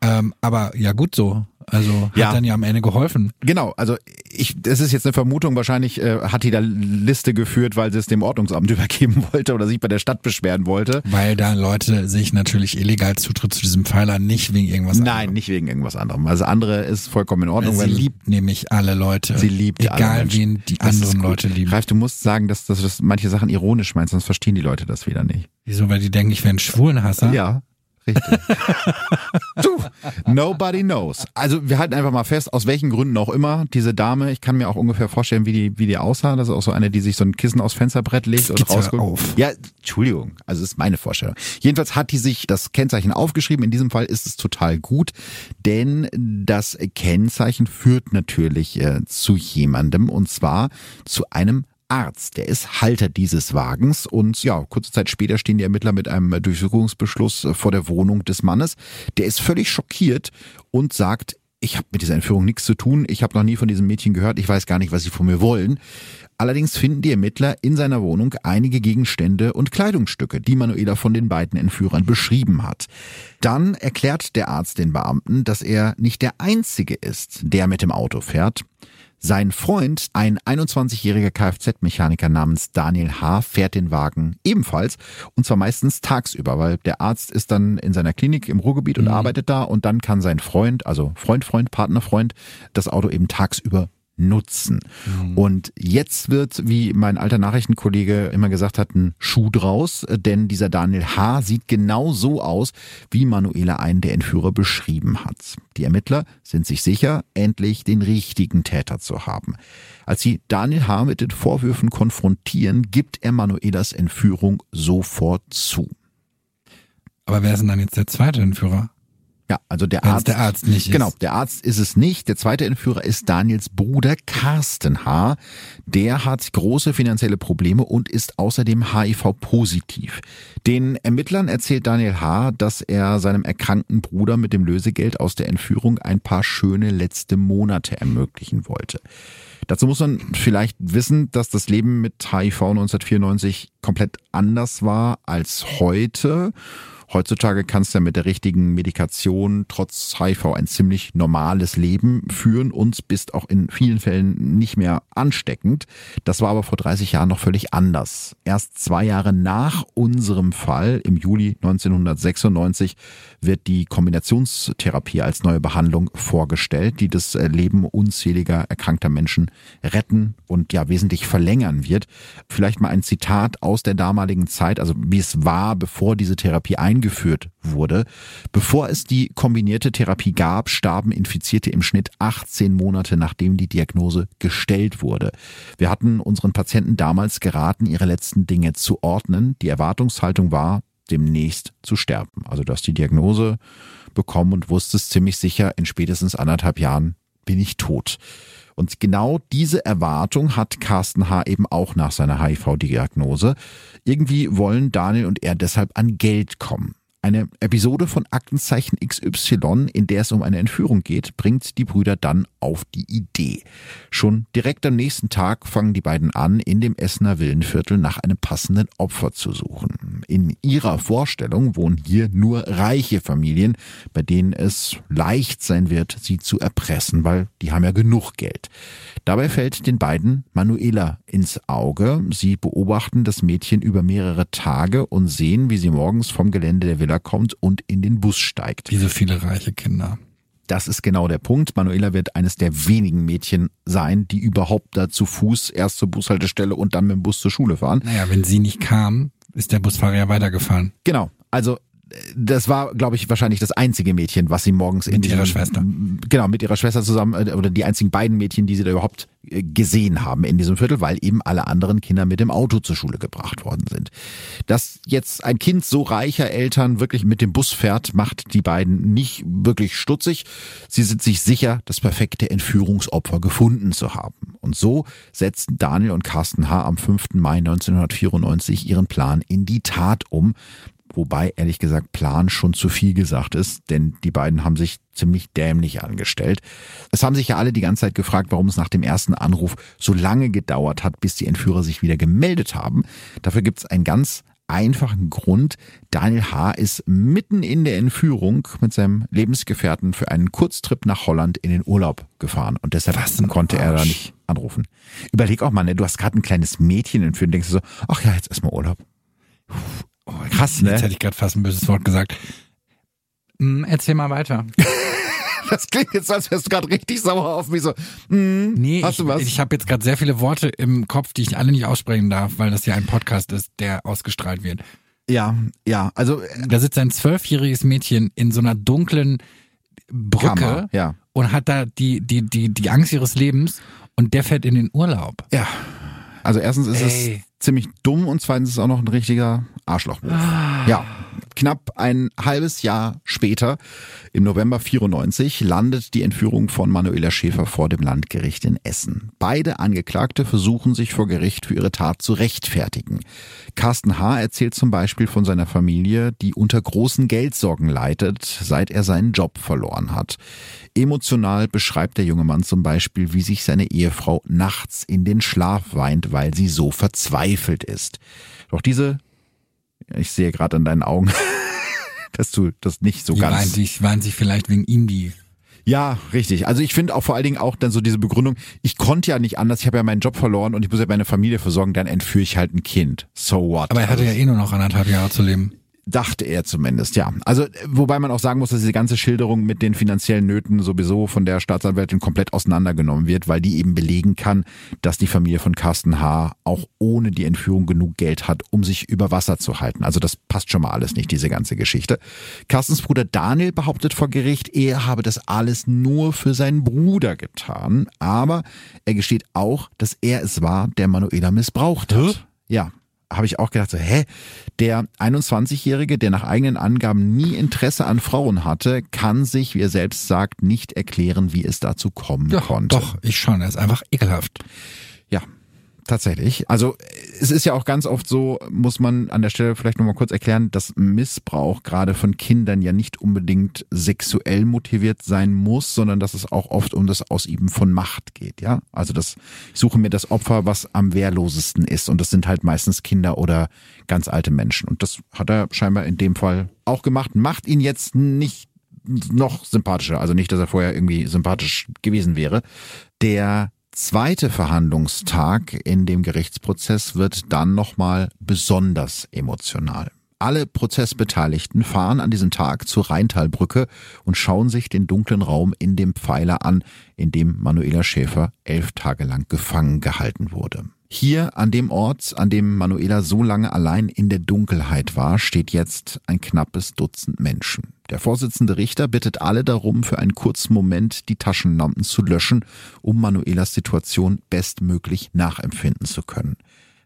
Ähm, aber ja, gut so. Also hat ja. dann ja am Ende geholfen. Genau, also ich, das ist jetzt eine Vermutung, wahrscheinlich äh, hat die da Liste geführt, weil sie es dem Ordnungsamt übergeben wollte oder sich bei der Stadt beschweren wollte. Weil da Leute sich natürlich illegal Zutritt zu diesem Pfeiler nicht wegen irgendwas Nein, anderem. nicht wegen irgendwas anderem. Also andere ist vollkommen in Ordnung. Weil sie liebt nämlich alle Leute. Sie liebt Egal alle wen die das anderen Leute lieben. Ralf, du musst sagen, dass, dass du das manche Sachen ironisch meinst, sonst verstehen die Leute das wieder nicht. Wieso? Weil die denken, ich wäre ein Schwulenhasser? Ja. Richtig. du, nobody knows. Also wir halten einfach mal fest, aus welchen Gründen auch immer, diese Dame, ich kann mir auch ungefähr vorstellen, wie die, wie die aussah. Das ist auch so eine, die sich so ein Kissen aufs Fensterbrett legt und rausguckt. Auf. Ja, Entschuldigung, also das ist meine Vorstellung. Jedenfalls hat die sich das Kennzeichen aufgeschrieben. In diesem Fall ist es total gut, denn das Kennzeichen führt natürlich äh, zu jemandem und zwar zu einem Arzt. Der ist Halter dieses Wagens und ja, kurze Zeit später stehen die Ermittler mit einem Durchsuchungsbeschluss äh, vor der Wohnung des Mannes. Der ist völlig schockiert und sagt, ich habe mit dieser Entführung nichts zu tun, ich habe noch nie von diesem Mädchen gehört, ich weiß gar nicht, was sie von mir wollen. Allerdings finden die Ermittler in seiner Wohnung einige Gegenstände und Kleidungsstücke, die Manuela von den beiden Entführern beschrieben hat. Dann erklärt der Arzt den Beamten, dass er nicht der Einzige ist, der mit dem Auto fährt. Sein Freund, ein 21-jähriger Kfz-Mechaniker namens Daniel H., fährt den Wagen ebenfalls und zwar meistens tagsüber, weil der Arzt ist dann in seiner Klinik im Ruhrgebiet und mhm. arbeitet da und dann kann sein Freund, also Freund, Freund, Partner, Freund, das Auto eben tagsüber nutzen. Mhm. Und jetzt wird, wie mein alter Nachrichtenkollege immer gesagt hat, ein Schuh draus, denn dieser Daniel H. sieht genau so aus, wie Manuela einen der Entführer beschrieben hat. Die Ermittler sind sich sicher, endlich den richtigen Täter zu haben. Als sie Daniel H. mit den Vorwürfen konfrontieren, gibt er Manuelas Entführung sofort zu. Aber wer ist denn dann jetzt der zweite Entführer? Ja, also der Arzt. der Arzt nicht Genau, der Arzt ist es nicht. Der zweite Entführer ist Daniels Bruder Carsten H. Der hat große finanzielle Probleme und ist außerdem HIV-positiv. Den Ermittlern erzählt Daniel H., dass er seinem erkrankten Bruder mit dem Lösegeld aus der Entführung ein paar schöne letzte Monate ermöglichen wollte. Dazu muss man vielleicht wissen, dass das Leben mit HIV 1994 komplett anders war als heute. Heutzutage kannst du ja mit der richtigen Medikation trotz HIV ein ziemlich normales Leben führen und bist auch in vielen Fällen nicht mehr ansteckend. Das war aber vor 30 Jahren noch völlig anders. Erst zwei Jahre nach unserem Fall, im Juli 1996, wird die Kombinationstherapie als neue Behandlung vorgestellt, die das Leben unzähliger erkrankter Menschen retten und ja wesentlich verlängern wird. Vielleicht mal ein Zitat aus der damaligen Zeit, also wie es war, bevor diese Therapie eingeführt wurde. Bevor es die kombinierte Therapie gab, starben Infizierte im Schnitt 18 Monate nachdem die Diagnose gestellt wurde. Wir hatten unseren Patienten damals geraten, ihre letzten Dinge zu ordnen. Die Erwartungshaltung war, demnächst zu sterben. Also du hast die Diagnose bekommen und wusstest ziemlich sicher, in spätestens anderthalb Jahren bin ich tot. Und genau diese Erwartung hat Carsten H. eben auch nach seiner HIV-Diagnose. Irgendwie wollen Daniel und er deshalb an Geld kommen. Eine Episode von Aktenzeichen XY, in der es um eine Entführung geht, bringt die Brüder dann auf die Idee. Schon direkt am nächsten Tag fangen die beiden an, in dem Essener Villenviertel nach einem passenden Opfer zu suchen. In ihrer Vorstellung wohnen hier nur reiche Familien, bei denen es leicht sein wird, sie zu erpressen, weil die haben ja genug Geld. Dabei fällt den beiden Manuela ins Auge. Sie beobachten das Mädchen über mehrere Tage und sehen, wie sie morgens vom Gelände der Villa kommt und in den Bus steigt. Wie so viele reiche Kinder. Das ist genau der Punkt. Manuela wird eines der wenigen Mädchen sein, die überhaupt da zu Fuß erst zur Bushaltestelle und dann mit dem Bus zur Schule fahren. Naja, wenn sie nicht kam, ist der Busfahrer ja weitergefahren. Genau. Also das war, glaube ich, wahrscheinlich das einzige Mädchen, was sie morgens mit in diesem, ihrer Schwester. Genau, mit ihrer Schwester zusammen, äh, oder die einzigen beiden Mädchen, die sie da überhaupt äh, gesehen haben in diesem Viertel, weil eben alle anderen Kinder mit dem Auto zur Schule gebracht worden sind. Dass jetzt ein Kind so reicher Eltern wirklich mit dem Bus fährt, macht die beiden nicht wirklich stutzig. Sie sind sich sicher, das perfekte Entführungsopfer gefunden zu haben. Und so setzten Daniel und Carsten H. am 5. Mai 1994 ihren Plan in die Tat um wobei ehrlich gesagt Plan schon zu viel gesagt ist, denn die beiden haben sich ziemlich dämlich angestellt. Es haben sich ja alle die ganze Zeit gefragt, warum es nach dem ersten Anruf so lange gedauert hat, bis die Entführer sich wieder gemeldet haben. Dafür gibt es einen ganz einfachen Grund. Daniel H. ist mitten in der Entführung mit seinem Lebensgefährten für einen Kurztrip nach Holland in den Urlaub gefahren und deshalb konnte er da nicht anrufen. Überleg auch mal, ne, du hast gerade ein kleines Mädchen entführt und denkst du so, ach ja, jetzt erstmal Urlaub. Oh, Krass, ne? Jetzt hätte ich gerade fast ein böses Wort gesagt. Hm, erzähl mal weiter. Das klingt jetzt, als wärst du gerade richtig sauer auf mich so. Mm, nee, hast ich, du was? ich habe jetzt gerade sehr viele Worte im Kopf, die ich alle nicht aussprechen darf, weil das ja ein Podcast ist, der ausgestrahlt wird. Ja, ja, also Da sitzt ein zwölfjähriges Mädchen in so einer dunklen Brücke Kammer, ja. und hat da die, die, die, die Angst ihres Lebens und der fährt in den Urlaub. ja. Also erstens ist Ey. es ziemlich dumm und zweitens ist es auch noch ein richtiger Arschlochmove. Ja. Knapp ein halbes Jahr später, im November 94, landet die Entführung von Manuela Schäfer vor dem Landgericht in Essen. Beide Angeklagte versuchen sich vor Gericht für ihre Tat zu rechtfertigen. Carsten H. erzählt zum Beispiel von seiner Familie, die unter großen Geldsorgen leidet, seit er seinen Job verloren hat. Emotional beschreibt der junge Mann zum Beispiel, wie sich seine Ehefrau nachts in den Schlaf weint, weil sie so verzweifelt ist. Doch diese, ich sehe gerade an deinen Augen, dass du das nicht so Die ganz. weint sich, weint sich vielleicht wegen ihm die. Ja, richtig. Also ich finde auch vor allen Dingen auch dann so diese Begründung, ich konnte ja nicht anders, ich habe ja meinen Job verloren und ich muss ja meine Familie versorgen, dann entführe ich halt ein Kind. So what? Aber er hatte ja Also, eh nur noch anderthalb Jahre zu leben. Dachte er zumindest, ja. Also wobei man auch sagen muss, dass diese ganze Schilderung mit den finanziellen Nöten sowieso von der Staatsanwältin komplett auseinandergenommen wird, weil die eben belegen kann, dass die Familie von Carsten H. auch ohne die Entführung genug Geld hat, um sich über Wasser zu halten. Also das passt schon mal alles nicht, diese ganze Geschichte. Carstens Bruder Daniel behauptet vor Gericht, er habe das alles nur für seinen Bruder getan, aber er gesteht auch, dass er es war, der Manuela missbraucht hat. Ja, habe ich auch gedacht, so, hä? Der 21-Jährige, der nach eigenen Angaben nie Interesse an Frauen hatte, kann sich, wie er selbst sagt, nicht erklären, wie es dazu kommen Ja, konnte. doch, ich schon. Er ist einfach ekelhaft. Tatsächlich. Also es ist ja auch ganz oft so, muss man an der Stelle vielleicht nochmal kurz erklären, dass Missbrauch gerade von Kindern ja nicht unbedingt sexuell motiviert sein muss, sondern dass es auch oft um das Ausüben von Macht geht. Ja, also das ich suche mir das Opfer, was am wehrlosesten ist, und das sind halt meistens Kinder oder ganz alte Menschen. Und das hat er scheinbar in dem Fall auch gemacht. Macht ihn jetzt nicht noch sympathischer. Also nicht, dass er vorher irgendwie sympathisch gewesen wäre. Der zweite Verhandlungstag in dem Gerichtsprozess wird dann nochmal besonders emotional. Alle Prozessbeteiligten fahren an diesem Tag zur Rheintalbrücke und schauen sich den dunklen Raum in dem Pfeiler an, in dem Manuela Schäfer elf Tage lang gefangen gehalten wurde. Hier an dem Ort, an dem Manuela so lange allein in der Dunkelheit war, steht jetzt ein knappes Dutzend Menschen. Der Vorsitzende Richter bittet alle darum, für einen kurzen Moment die Taschenlampen zu löschen, um Manuelas Situation bestmöglich nachempfinden zu können.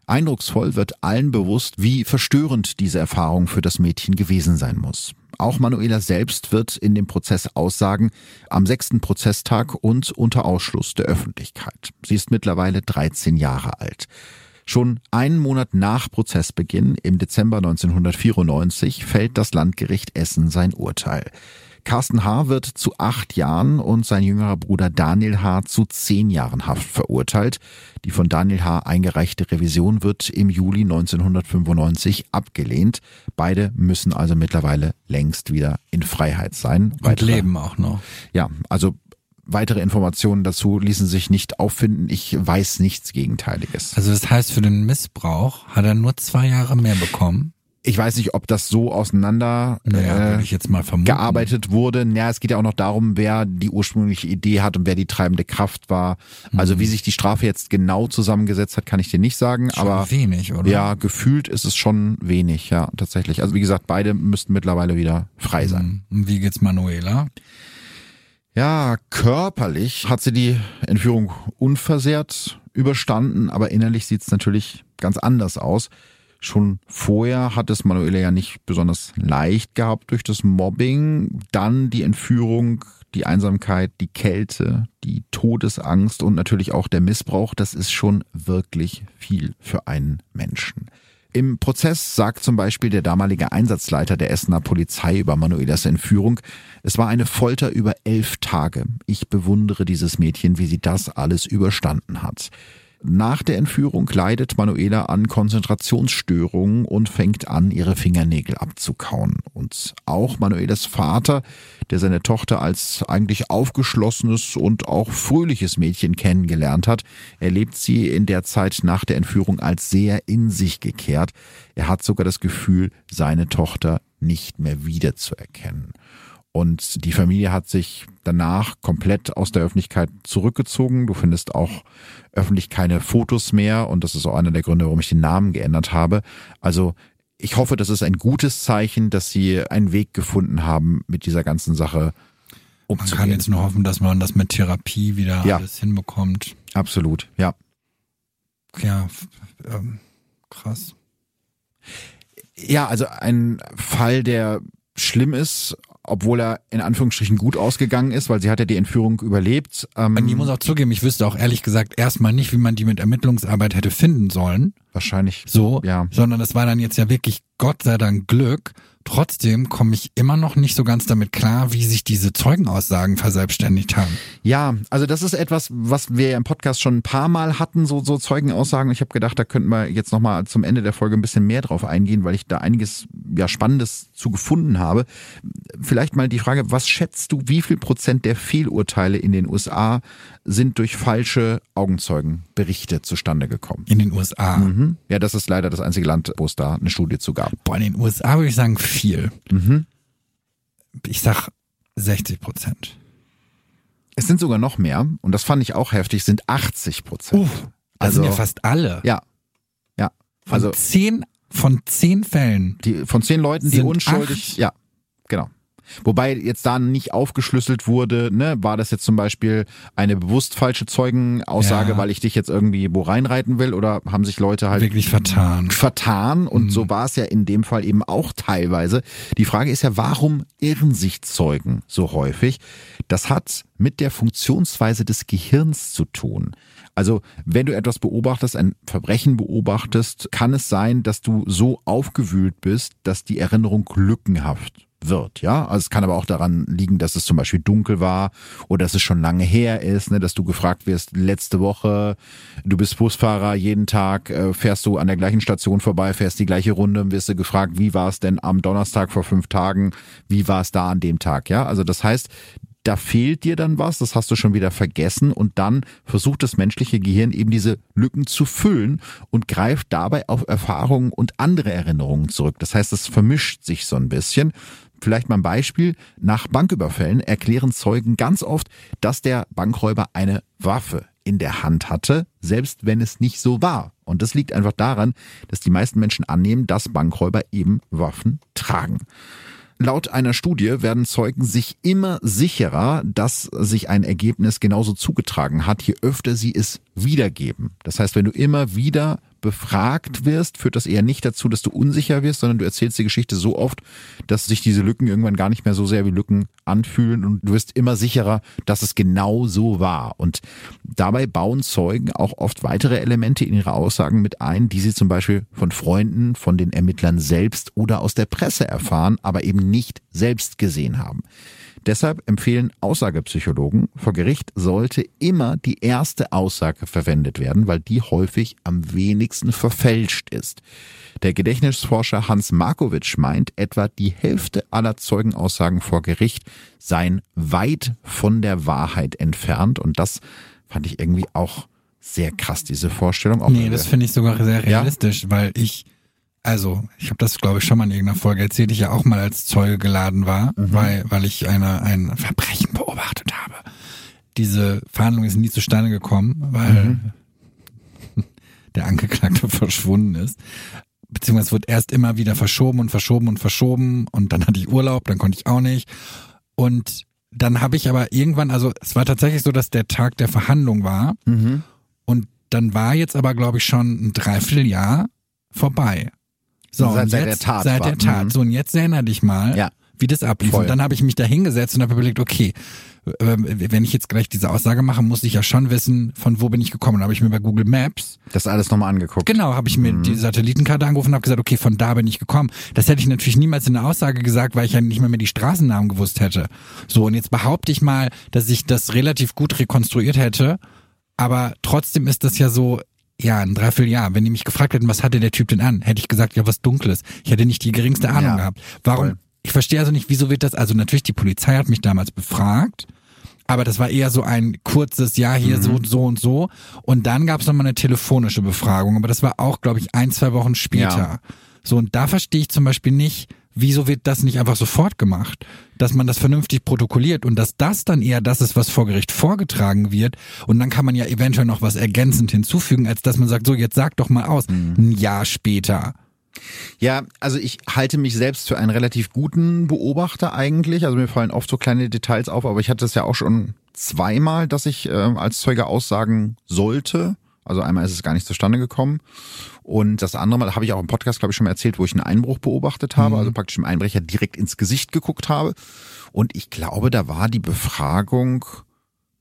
Eindrucksvoll wird allen bewusst, wie verstörend diese Erfahrung für das Mädchen gewesen sein muss. Auch Manuela selbst wird in dem Prozess aussagen, am sechsten Prozesstag und unter Ausschluss der Öffentlichkeit. Sie ist mittlerweile 13 Jahre alt. Schon einen Monat nach Prozessbeginn im Dezember 1994 fällt das Landgericht Essen sein Urteil. Carsten H. wird zu acht Jahren und sein jüngerer Bruder Daniel H. zu zehn Jahren Haft verurteilt. Die von Daniel H. eingereichte Revision wird im Juli 1995 abgelehnt. Beide müssen also mittlerweile längst wieder in Freiheit sein. Und Weitere, leben auch noch. Ja, also weitere Informationen dazu ließen sich nicht auffinden. Ich weiß nichts Gegenteiliges. Also das heißt, für den Missbrauch hat er nur zwei Jahre mehr bekommen? Ich weiß nicht, ob das so auseinander naja, äh, gearbeitet wurde. Ja, es geht ja auch noch darum, wer die ursprüngliche Idee hat und wer die treibende Kraft war. Mhm. Also wie sich die Strafe jetzt genau zusammengesetzt hat, kann ich dir nicht sagen. Schon aber wenig, oder? Ja, gefühlt ist es schon wenig, ja, tatsächlich. Also wie gesagt, beide müssten mittlerweile wieder frei sein. Mhm. Und wie geht's Manuela? Ja, körperlich hat sie die Entführung unversehrt überstanden, aber innerlich sieht's natürlich ganz anders aus. Schon vorher hat es Manuela ja nicht besonders leicht gehabt durch das Mobbing. Dann die Entführung, die Einsamkeit, die Kälte, die Todesangst und natürlich auch der Missbrauch. Das ist schon wirklich viel für einen Menschen. Im Prozess sagt zum Beispiel der damalige Einsatzleiter der Essener Polizei über Manuelas Entführung, es war eine Folter über elf Tage. Ich bewundere dieses Mädchen, wie sie das alles überstanden hat. Nach der Entführung leidet Manuela an Konzentrationsstörungen und fängt an, ihre Fingernägel abzukauen. Und auch Manuelas Vater, der seine Tochter als eigentlich aufgeschlossenes und auch fröhliches Mädchen kennengelernt hat, erlebt sie in der Zeit nach der Entführung als sehr in sich gekehrt. Er hat sogar das Gefühl, seine Tochter nicht mehr wiederzuerkennen. Und die Familie hat sich danach komplett aus der Öffentlichkeit zurückgezogen. Du findest auch öffentlich keine Fotos mehr und das ist auch einer der Gründe, warum ich den Namen geändert habe. Also ich hoffe, das ist ein gutes Zeichen, dass sie einen Weg gefunden haben, mit dieser ganzen Sache umzugehen. Man kann jetzt nur hoffen, dass man das mit Therapie wieder ja. alles hinbekommt. Absolut, ja. Ja, ähm, krass. Ja, also ein Fall, der schlimm ist, obwohl er in Anführungsstrichen gut ausgegangen ist, weil sie hat ja die Entführung überlebt. Ähm, Und ich muss auch zugeben, ich wüsste auch ehrlich gesagt erstmal nicht, wie man die mit Ermittlungsarbeit hätte finden sollen. Wahrscheinlich. So, ja. Sondern das war dann jetzt ja wirklich Gott sei Dank Glück. Trotzdem komme ich immer noch nicht so ganz damit klar, wie sich diese Zeugenaussagen verselbstständigt haben. Ja, also das ist etwas, was wir ja im Podcast schon ein paar Mal hatten, so, so Zeugenaussagen. Ich habe gedacht, da könnten wir jetzt nochmal zum Ende der Folge ein bisschen mehr drauf eingehen, weil ich da einiges ja Spannendes zu gefunden habe. Vielleicht mal die Frage, was schätzt du, wie viel Prozent der Fehlurteile in den USA sind durch falsche Augenzeugenberichte zustande gekommen? In den USA? Mhm. Ja, das ist leider das einzige Land, wo es da eine Studie zu gab. Boah, in den USA würde ich sagen viel. Mhm. Ich sag 60 Prozent. Es sind sogar noch mehr, und das fand ich auch heftig, sind 80 Prozent. Uff, das also, sind ja fast alle. Ja. Ja. Von also zehn, von zehn Fällen. Die, von zehn Leuten, die unschuldig. Acht? Ja. Wobei jetzt da nicht aufgeschlüsselt wurde, ne, war das jetzt zum Beispiel eine bewusst falsche Zeugenaussage, ja. weil ich dich jetzt irgendwie wo reinreiten will oder haben sich Leute halt wirklich vertan. Vertan und mhm. so war es ja in dem Fall eben auch teilweise. Die Frage ist ja, warum irren sich Zeugen so häufig? Das hat mit der Funktionsweise des Gehirns zu tun. Also wenn du etwas beobachtest, ein Verbrechen beobachtest, kann es sein, dass du so aufgewühlt bist, dass die Erinnerung lückenhaft wird, ja. Also es kann aber auch daran liegen, dass es zum Beispiel dunkel war oder dass es schon lange her ist, ne, dass du gefragt wirst, letzte Woche, du bist Busfahrer, jeden Tag äh, fährst du an der gleichen Station vorbei, fährst die gleiche Runde und wirst du gefragt, wie war es denn am Donnerstag vor fünf Tagen, wie war es da an dem Tag, ja. Also das heißt, da fehlt dir dann was, das hast du schon wieder vergessen und dann versucht das menschliche Gehirn eben diese Lücken zu füllen und greift dabei auf Erfahrungen und andere Erinnerungen zurück. Das heißt, es vermischt sich so ein bisschen. Vielleicht mal ein Beispiel. Nach Banküberfällen erklären Zeugen ganz oft, dass der Bankräuber eine Waffe in der Hand hatte, selbst wenn es nicht so war. Und das liegt einfach daran, dass die meisten Menschen annehmen, dass Bankräuber eben Waffen tragen. Laut einer Studie werden Zeugen sich immer sicherer, dass sich ein Ergebnis genauso zugetragen hat, je öfter sie es wiedergeben. Das heißt, wenn du immer wieder befragt wirst, führt das eher nicht dazu, dass du unsicher wirst, sondern du erzählst die Geschichte so oft, dass sich diese Lücken irgendwann gar nicht mehr so sehr wie Lücken anfühlen und du wirst immer sicherer, dass es genau so war. Und dabei bauen Zeugen auch oft weitere Elemente in ihre Aussagen mit ein, die sie zum Beispiel von Freunden, von den Ermittlern selbst oder aus der Presse erfahren, aber eben nicht selbst gesehen haben. Deshalb empfehlen Aussagepsychologen, vor Gericht sollte immer die erste Aussage verwendet werden, weil die häufig am wenigsten verfälscht ist. Der Gedächtnisforscher Hans Markowitsch meint, etwa die Hälfte aller Zeugenaussagen vor Gericht seien weit von der Wahrheit entfernt und das fand ich irgendwie auch sehr krass, diese Vorstellung. Auch nee, das finde ich sogar sehr realistisch, ja? weil ich also, ich habe das, glaube ich, schon mal in irgendeiner Folge erzählt, ich ja auch mal als Zeuge geladen war, mhm. weil, weil ich eine, ein Verbrechen beobachtet habe. Diese Verhandlung ist nie zustande gekommen, weil mhm. der Angeklagte verschwunden ist. Beziehungsweise wird erst immer wieder verschoben und verschoben und verschoben und dann hatte ich Urlaub, dann konnte ich auch nicht. Und dann habe ich aber irgendwann, also es war tatsächlich so, dass der Tag der Verhandlung war mhm. und dann war jetzt aber, glaube ich, schon ein Dreivierteljahr vorbei. So, seit, seit der Tat. Seit der Tat. Mhm. So, und jetzt erinnere dich mal, ja. wie das ablief. Voll. Und dann habe ich mich da hingesetzt und habe überlegt, okay, ähm, wenn ich jetzt gleich diese Aussage mache, muss ich ja schon wissen, von wo bin ich gekommen. Dann habe ich mir bei Google Maps das alles nochmal angeguckt. Genau, habe ich mir mhm. die Satellitenkarte angerufen und habe gesagt, okay, von da bin ich gekommen. Das hätte ich natürlich niemals in der Aussage gesagt, weil ich ja nicht mehr, mehr die Straßennamen gewusst hätte. So, und jetzt behaupte ich mal, dass ich das relativ gut rekonstruiert hätte. Aber trotzdem ist das ja so, ja, ein Dreivierteljahr. Wenn die mich gefragt hätten, was hatte der Typ denn an, hätte ich gesagt, ja, was Dunkles. Ich hätte nicht die geringste Ahnung ja, gehabt. Warum? Voll. Ich verstehe also nicht, wieso wird das, also natürlich, die Polizei hat mich damals befragt, aber das war eher so ein kurzes, ja, hier mhm. so, so und so. Und dann gab es nochmal eine telefonische Befragung, aber das war auch, glaube ich, ein, zwei Wochen später. Ja. So, und da verstehe ich zum Beispiel nicht, wieso wird das nicht einfach sofort gemacht? Dass man das vernünftig protokolliert und dass das dann eher das ist, was vor Gericht vorgetragen wird. Und dann kann man ja eventuell noch was ergänzend hinzufügen, als dass man sagt, so, jetzt sag doch mal aus, mhm. ein Jahr später. Ja, also ich halte mich selbst für einen relativ guten Beobachter eigentlich. Also mir fallen oft so kleine Details auf, aber ich hatte es ja auch schon zweimal, dass ich äh, als Zeuge aussagen sollte. Also einmal ist es gar nicht zustande gekommen. Und das andere Mal habe ich auch im Podcast, glaube ich, schon mal erzählt, wo ich einen Einbruch beobachtet habe, mhm. also praktisch dem Einbrecher direkt ins Gesicht geguckt habe. Und ich glaube, da war die Befragung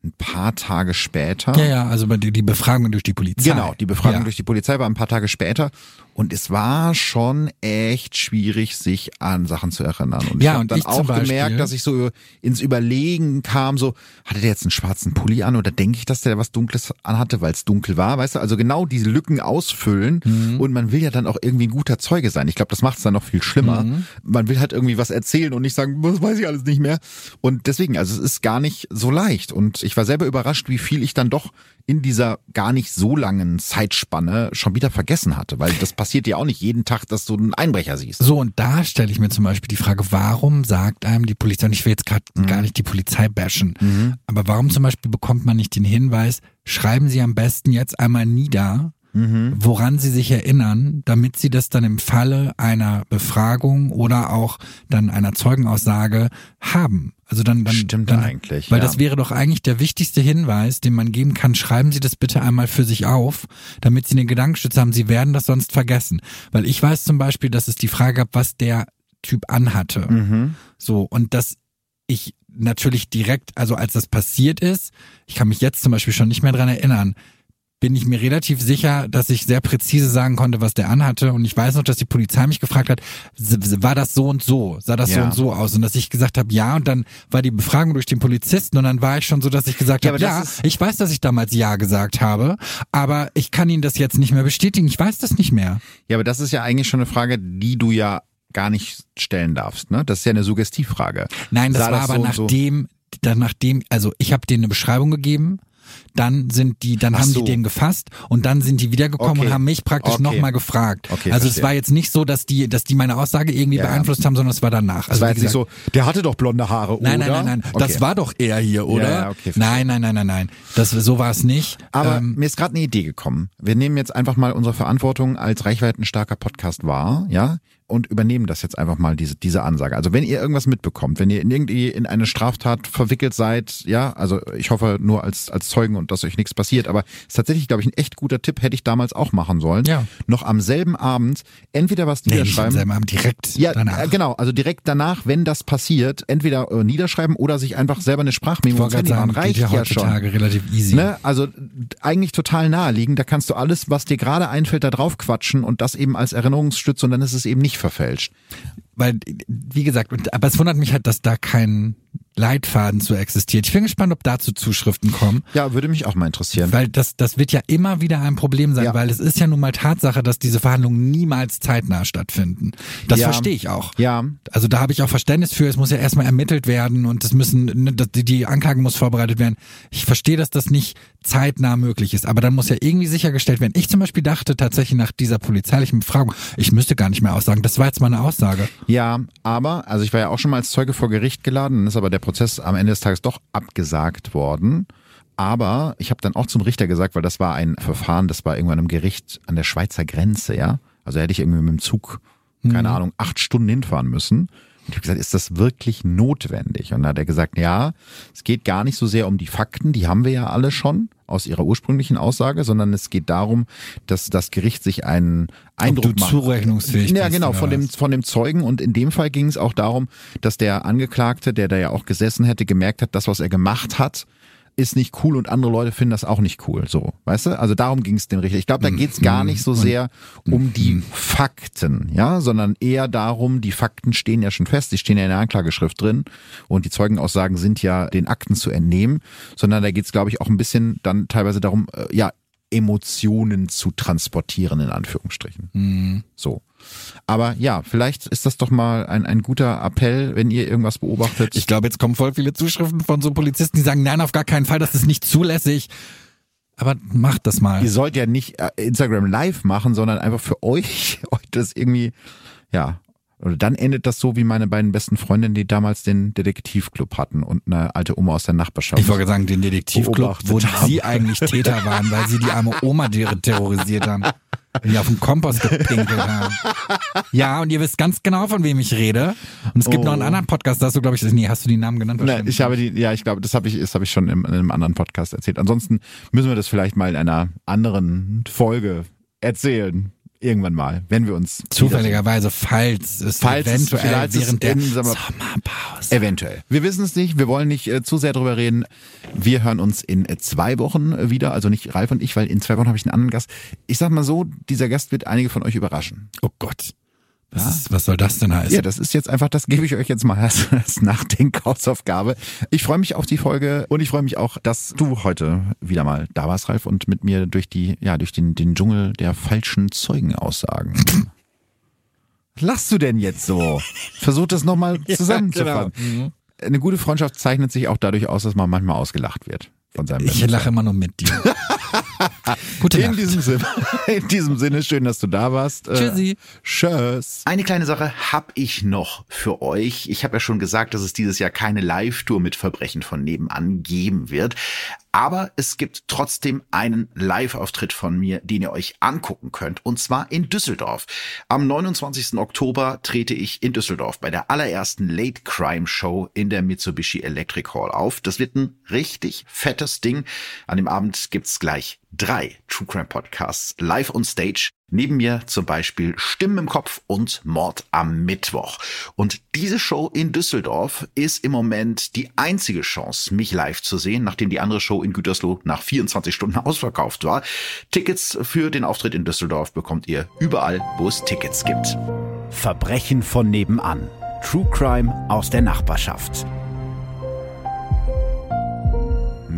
ein paar Tage später. Ja, ja, also die Befragung durch die Polizei. Genau, die Befragung ja. durch die Polizei war ein paar Tage später. Und es war schon echt schwierig, sich an Sachen zu erinnern. Und ja, ich habe dann auch gemerkt, dass ich so ins Überlegen kam, so, hatte der jetzt einen schwarzen Pulli an oder denke ich, dass der was Dunkles anhatte, weil es dunkel war, weißt du? Also genau diese Lücken ausfüllen. Mhm. Und man will ja dann auch irgendwie ein guter Zeuge sein. Ich glaube, das macht es dann noch viel schlimmer. Mhm. Man will halt irgendwie was erzählen und nicht sagen, was weiß ich alles nicht mehr. Und deswegen, also es ist gar nicht so leicht. Und ich war selber überrascht, wie viel ich dann doch in dieser gar nicht so langen Zeitspanne schon wieder vergessen hatte, weil das passiert ja auch nicht jeden Tag, dass du einen Einbrecher siehst. So, und da stelle ich mir zum Beispiel die Frage, warum sagt einem die Polizei, und ich will jetzt gerade mhm. gar nicht die Polizei bashen, mhm. aber warum zum Beispiel bekommt man nicht den Hinweis, schreiben Sie am besten jetzt einmal nieder, mhm. woran sie sich erinnern, damit sie das dann im Falle einer Befragung oder auch dann einer Zeugenaussage haben. Also dann, dann stimmt dann, eigentlich, weil ja. das wäre doch eigentlich der wichtigste Hinweis, den man geben kann. Schreiben Sie das bitte einmal für sich auf, damit Sie eine Gedankenstütze haben. Sie werden das sonst vergessen, weil ich weiß zum Beispiel, dass es die Frage gab, was der Typ anhatte. Mhm. So und dass ich natürlich direkt, also als das passiert ist, ich kann mich jetzt zum Beispiel schon nicht mehr dran erinnern, bin ich mir relativ sicher, dass ich sehr präzise sagen konnte, was der anhatte. Und ich weiß noch, dass die Polizei mich gefragt hat, war das so und so? Sah das ja. so und so aus? Und dass ich gesagt habe, ja. Und dann war die Befragung durch den Polizisten und dann war ich schon so, dass ich gesagt ja, habe, ja, ich weiß, dass ich damals ja gesagt habe, aber ich kann Ihnen das jetzt nicht mehr bestätigen. Ich weiß das nicht mehr. Ja, aber das ist ja eigentlich schon eine Frage, die du ja gar nicht stellen darfst. Ne? Das ist ja eine Suggestivfrage. Nein, das Sah war das aber so nachdem, so? nachdem, also ich habe denen eine Beschreibung gegeben dann sind die, dann Ach haben so. die den gefasst und dann sind die wiedergekommen okay. und haben mich praktisch okay. nochmal gefragt. Okay, also verstehe. es war jetzt nicht so, dass die, dass die meine Aussage irgendwie ja. beeinflusst haben, sondern es war danach. Also es war jetzt nicht so, der hatte doch blonde Haare, nein, oder? Nein, nein, nein, nein. Das war doch er hier, oder? Ja, okay, nein, nein, nein, nein, nein. Das, so war es nicht. Aber ähm, mir ist gerade eine Idee gekommen. Wir nehmen jetzt einfach mal unsere Verantwortung als reichweitenstarker Podcast wahr, ja? Und übernehmen das jetzt einfach mal, diese, diese Ansage. Also wenn ihr irgendwas mitbekommt, wenn ihr in irgendwie in eine Straftat verwickelt seid, ja, also ich hoffe nur als, als Zeugen und dass euch nichts passiert, aber ist tatsächlich, glaube ich, ein echt guter Tipp, hätte ich damals auch machen sollen. Ja. Noch am selben Abend entweder was nee, niederschreiben. Am selben Abend, direkt ja, danach. Äh, genau, also direkt danach, wenn das passiert, entweder äh, niederschreiben oder sich einfach selber eine Sprachmemo ins Handy machen. Reicht ja, ja schon. relativ easy. Ne? Also eigentlich total naheliegend, da kannst du alles, was dir gerade einfällt, da drauf quatschen und das eben als Erinnerungsstütze und dann ist es eben nicht verfälscht. Weil, wie gesagt, aber es wundert mich halt, dass da kein Leitfaden zu existiert. Ich bin gespannt, ob dazu Zuschriften kommen. Ja, würde mich auch mal interessieren. Weil das, das wird ja immer wieder ein Problem sein, ja. weil es ist ja nun mal Tatsache, dass diese Verhandlungen niemals zeitnah stattfinden. Das ja. verstehe ich auch. Ja. Also da habe ich auch Verständnis für. Es muss ja erstmal ermittelt werden und es müssen, ne, die Anklage muss vorbereitet werden. Ich verstehe, dass das nicht zeitnah möglich ist. Aber dann muss ja irgendwie sichergestellt werden. Ich zum Beispiel dachte tatsächlich nach dieser polizeilichen Befragung, ich müsste gar nicht mehr aussagen. Das war jetzt meine Aussage. Ja, aber, also ich war ja auch schon mal als Zeuge vor Gericht geladen, ist aber der Prozess am Ende des Tages doch abgesagt worden. Aber ich habe dann auch zum Richter gesagt, weil das war ein Verfahren, das war irgendwann im Gericht an der Schweizer Grenze, ja. Also hätte ich irgendwie mit dem Zug, keine mhm. Ahnung, acht Stunden hinfahren müssen. Ich habe gesagt, ist das wirklich notwendig? Und dann hat er gesagt, ja, es geht gar nicht so sehr um die Fakten, die haben wir ja alle schon aus ihrer ursprünglichen Aussage, sondern es geht darum, dass das Gericht sich einen Eindruck Ob du macht. Zurechnungsfähig Ja, genau, von dem, von dem Zeugen. Und in dem Fall ging es auch darum, dass der Angeklagte, der da ja auch gesessen hätte, gemerkt hat, das, was er gemacht hat, ist nicht cool und andere Leute finden das auch nicht cool. So, weißt du? Also darum ging es dem Richter. Ich glaube, da mhm. geht es gar nicht so sehr um die. Fakten, ja, sondern eher darum, die Fakten stehen ja schon fest, die stehen ja in der Anklageschrift drin und die Zeugenaussagen sind ja den Akten zu entnehmen, sondern da geht es, glaube ich, auch ein bisschen dann teilweise darum, äh, ja, Emotionen zu transportieren, in Anführungsstrichen. Mhm. So. Aber ja, vielleicht ist das doch mal ein, ein guter Appell, wenn ihr irgendwas beobachtet. Ich glaube, jetzt kommen voll viele Zuschriften von so Polizisten, die sagen, nein, auf gar keinen Fall, das ist nicht zulässig. Aber macht das mal. Ihr sollt ja nicht äh, Instagram live machen, sondern einfach für euch, euch das irgendwie, ja, oder dann endet das so wie meine beiden besten Freundinnen, die damals den Detektivclub hatten und eine alte Oma aus der Nachbarschaft. Ich wollte sagen, den Detektivclub, wo haben. sie eigentlich Täter waren, weil sie die arme Oma terrorisiert haben. Die auf den Kompost gepinkelt haben. Ja, und ihr wisst ganz genau, von wem ich rede. Und es gibt oh. noch einen oh. anderen Podcast, da hast du, glaube ich, nee, hast du die Namen genannt? Nee, ich habe die, ja, ich glaube, das habe ich, das habe ich schon in, in einem anderen Podcast erzählt. Ansonsten müssen wir das vielleicht mal in einer anderen Folge erzählen irgendwann mal, wenn wir uns zufälligerweise, falls es falls eventuell es während der Sommerpause eventuell. Wir wissen es nicht, wir wollen nicht äh, zu sehr drüber reden. Wir hören uns in äh, zwei Wochen wieder, also nicht Ralf und ich, weil in zwei Wochen habe ich einen anderen Gast. Ich sag mal so, dieser Gast wird einige von euch überraschen. Oh Gott. Was, ist, was soll das denn heißen? Ja, das ist jetzt einfach, das gebe ich euch jetzt mal als, als Nachdenkhausaufgabe. Ich freue mich auf die Folge und ich freue mich auch, dass du heute wieder mal da warst, Ralf, und mit mir durch die, ja, durch den, den Dschungel der falschen Zeugenaussagen. Was lachst du denn jetzt so? Versuch das nochmal zusammenzufassen. Ja, genau. Eine gute Freundschaft zeichnet sich auch dadurch aus, dass man manchmal ausgelacht wird von seinem Ich lache immer nur mit dir. Gute in Nacht. Diesem Sinne, in diesem Sinne, schön, dass du da warst. Äh, Tschüssi. Tschüss. Eine kleine Sache habe ich noch für euch. Ich habe ja schon gesagt, dass es dieses Jahr keine Live-Tour mit Verbrechen von nebenan geben wird. Aber es gibt trotzdem einen Live-Auftritt von mir, den ihr euch angucken könnt. Und zwar in Düsseldorf. Am 29. Oktober trete ich in Düsseldorf bei der allerersten Late Crime Show in der Mitsubishi Electric Hall auf. Das wird ein richtig fettes Ding. An dem Abend gibt's gleich drei True Crime Podcasts live on stage. Neben mir zum Beispiel Stimmen im Kopf und Mord am Mittwoch. Und diese Show in Düsseldorf ist im Moment die einzige Chance, mich live zu sehen, nachdem die andere Show in Gütersloh nach 24 Stunden ausverkauft war. Tickets für den Auftritt in Düsseldorf bekommt ihr überall, wo es Tickets gibt. Verbrechen von nebenan. True Crime aus der Nachbarschaft.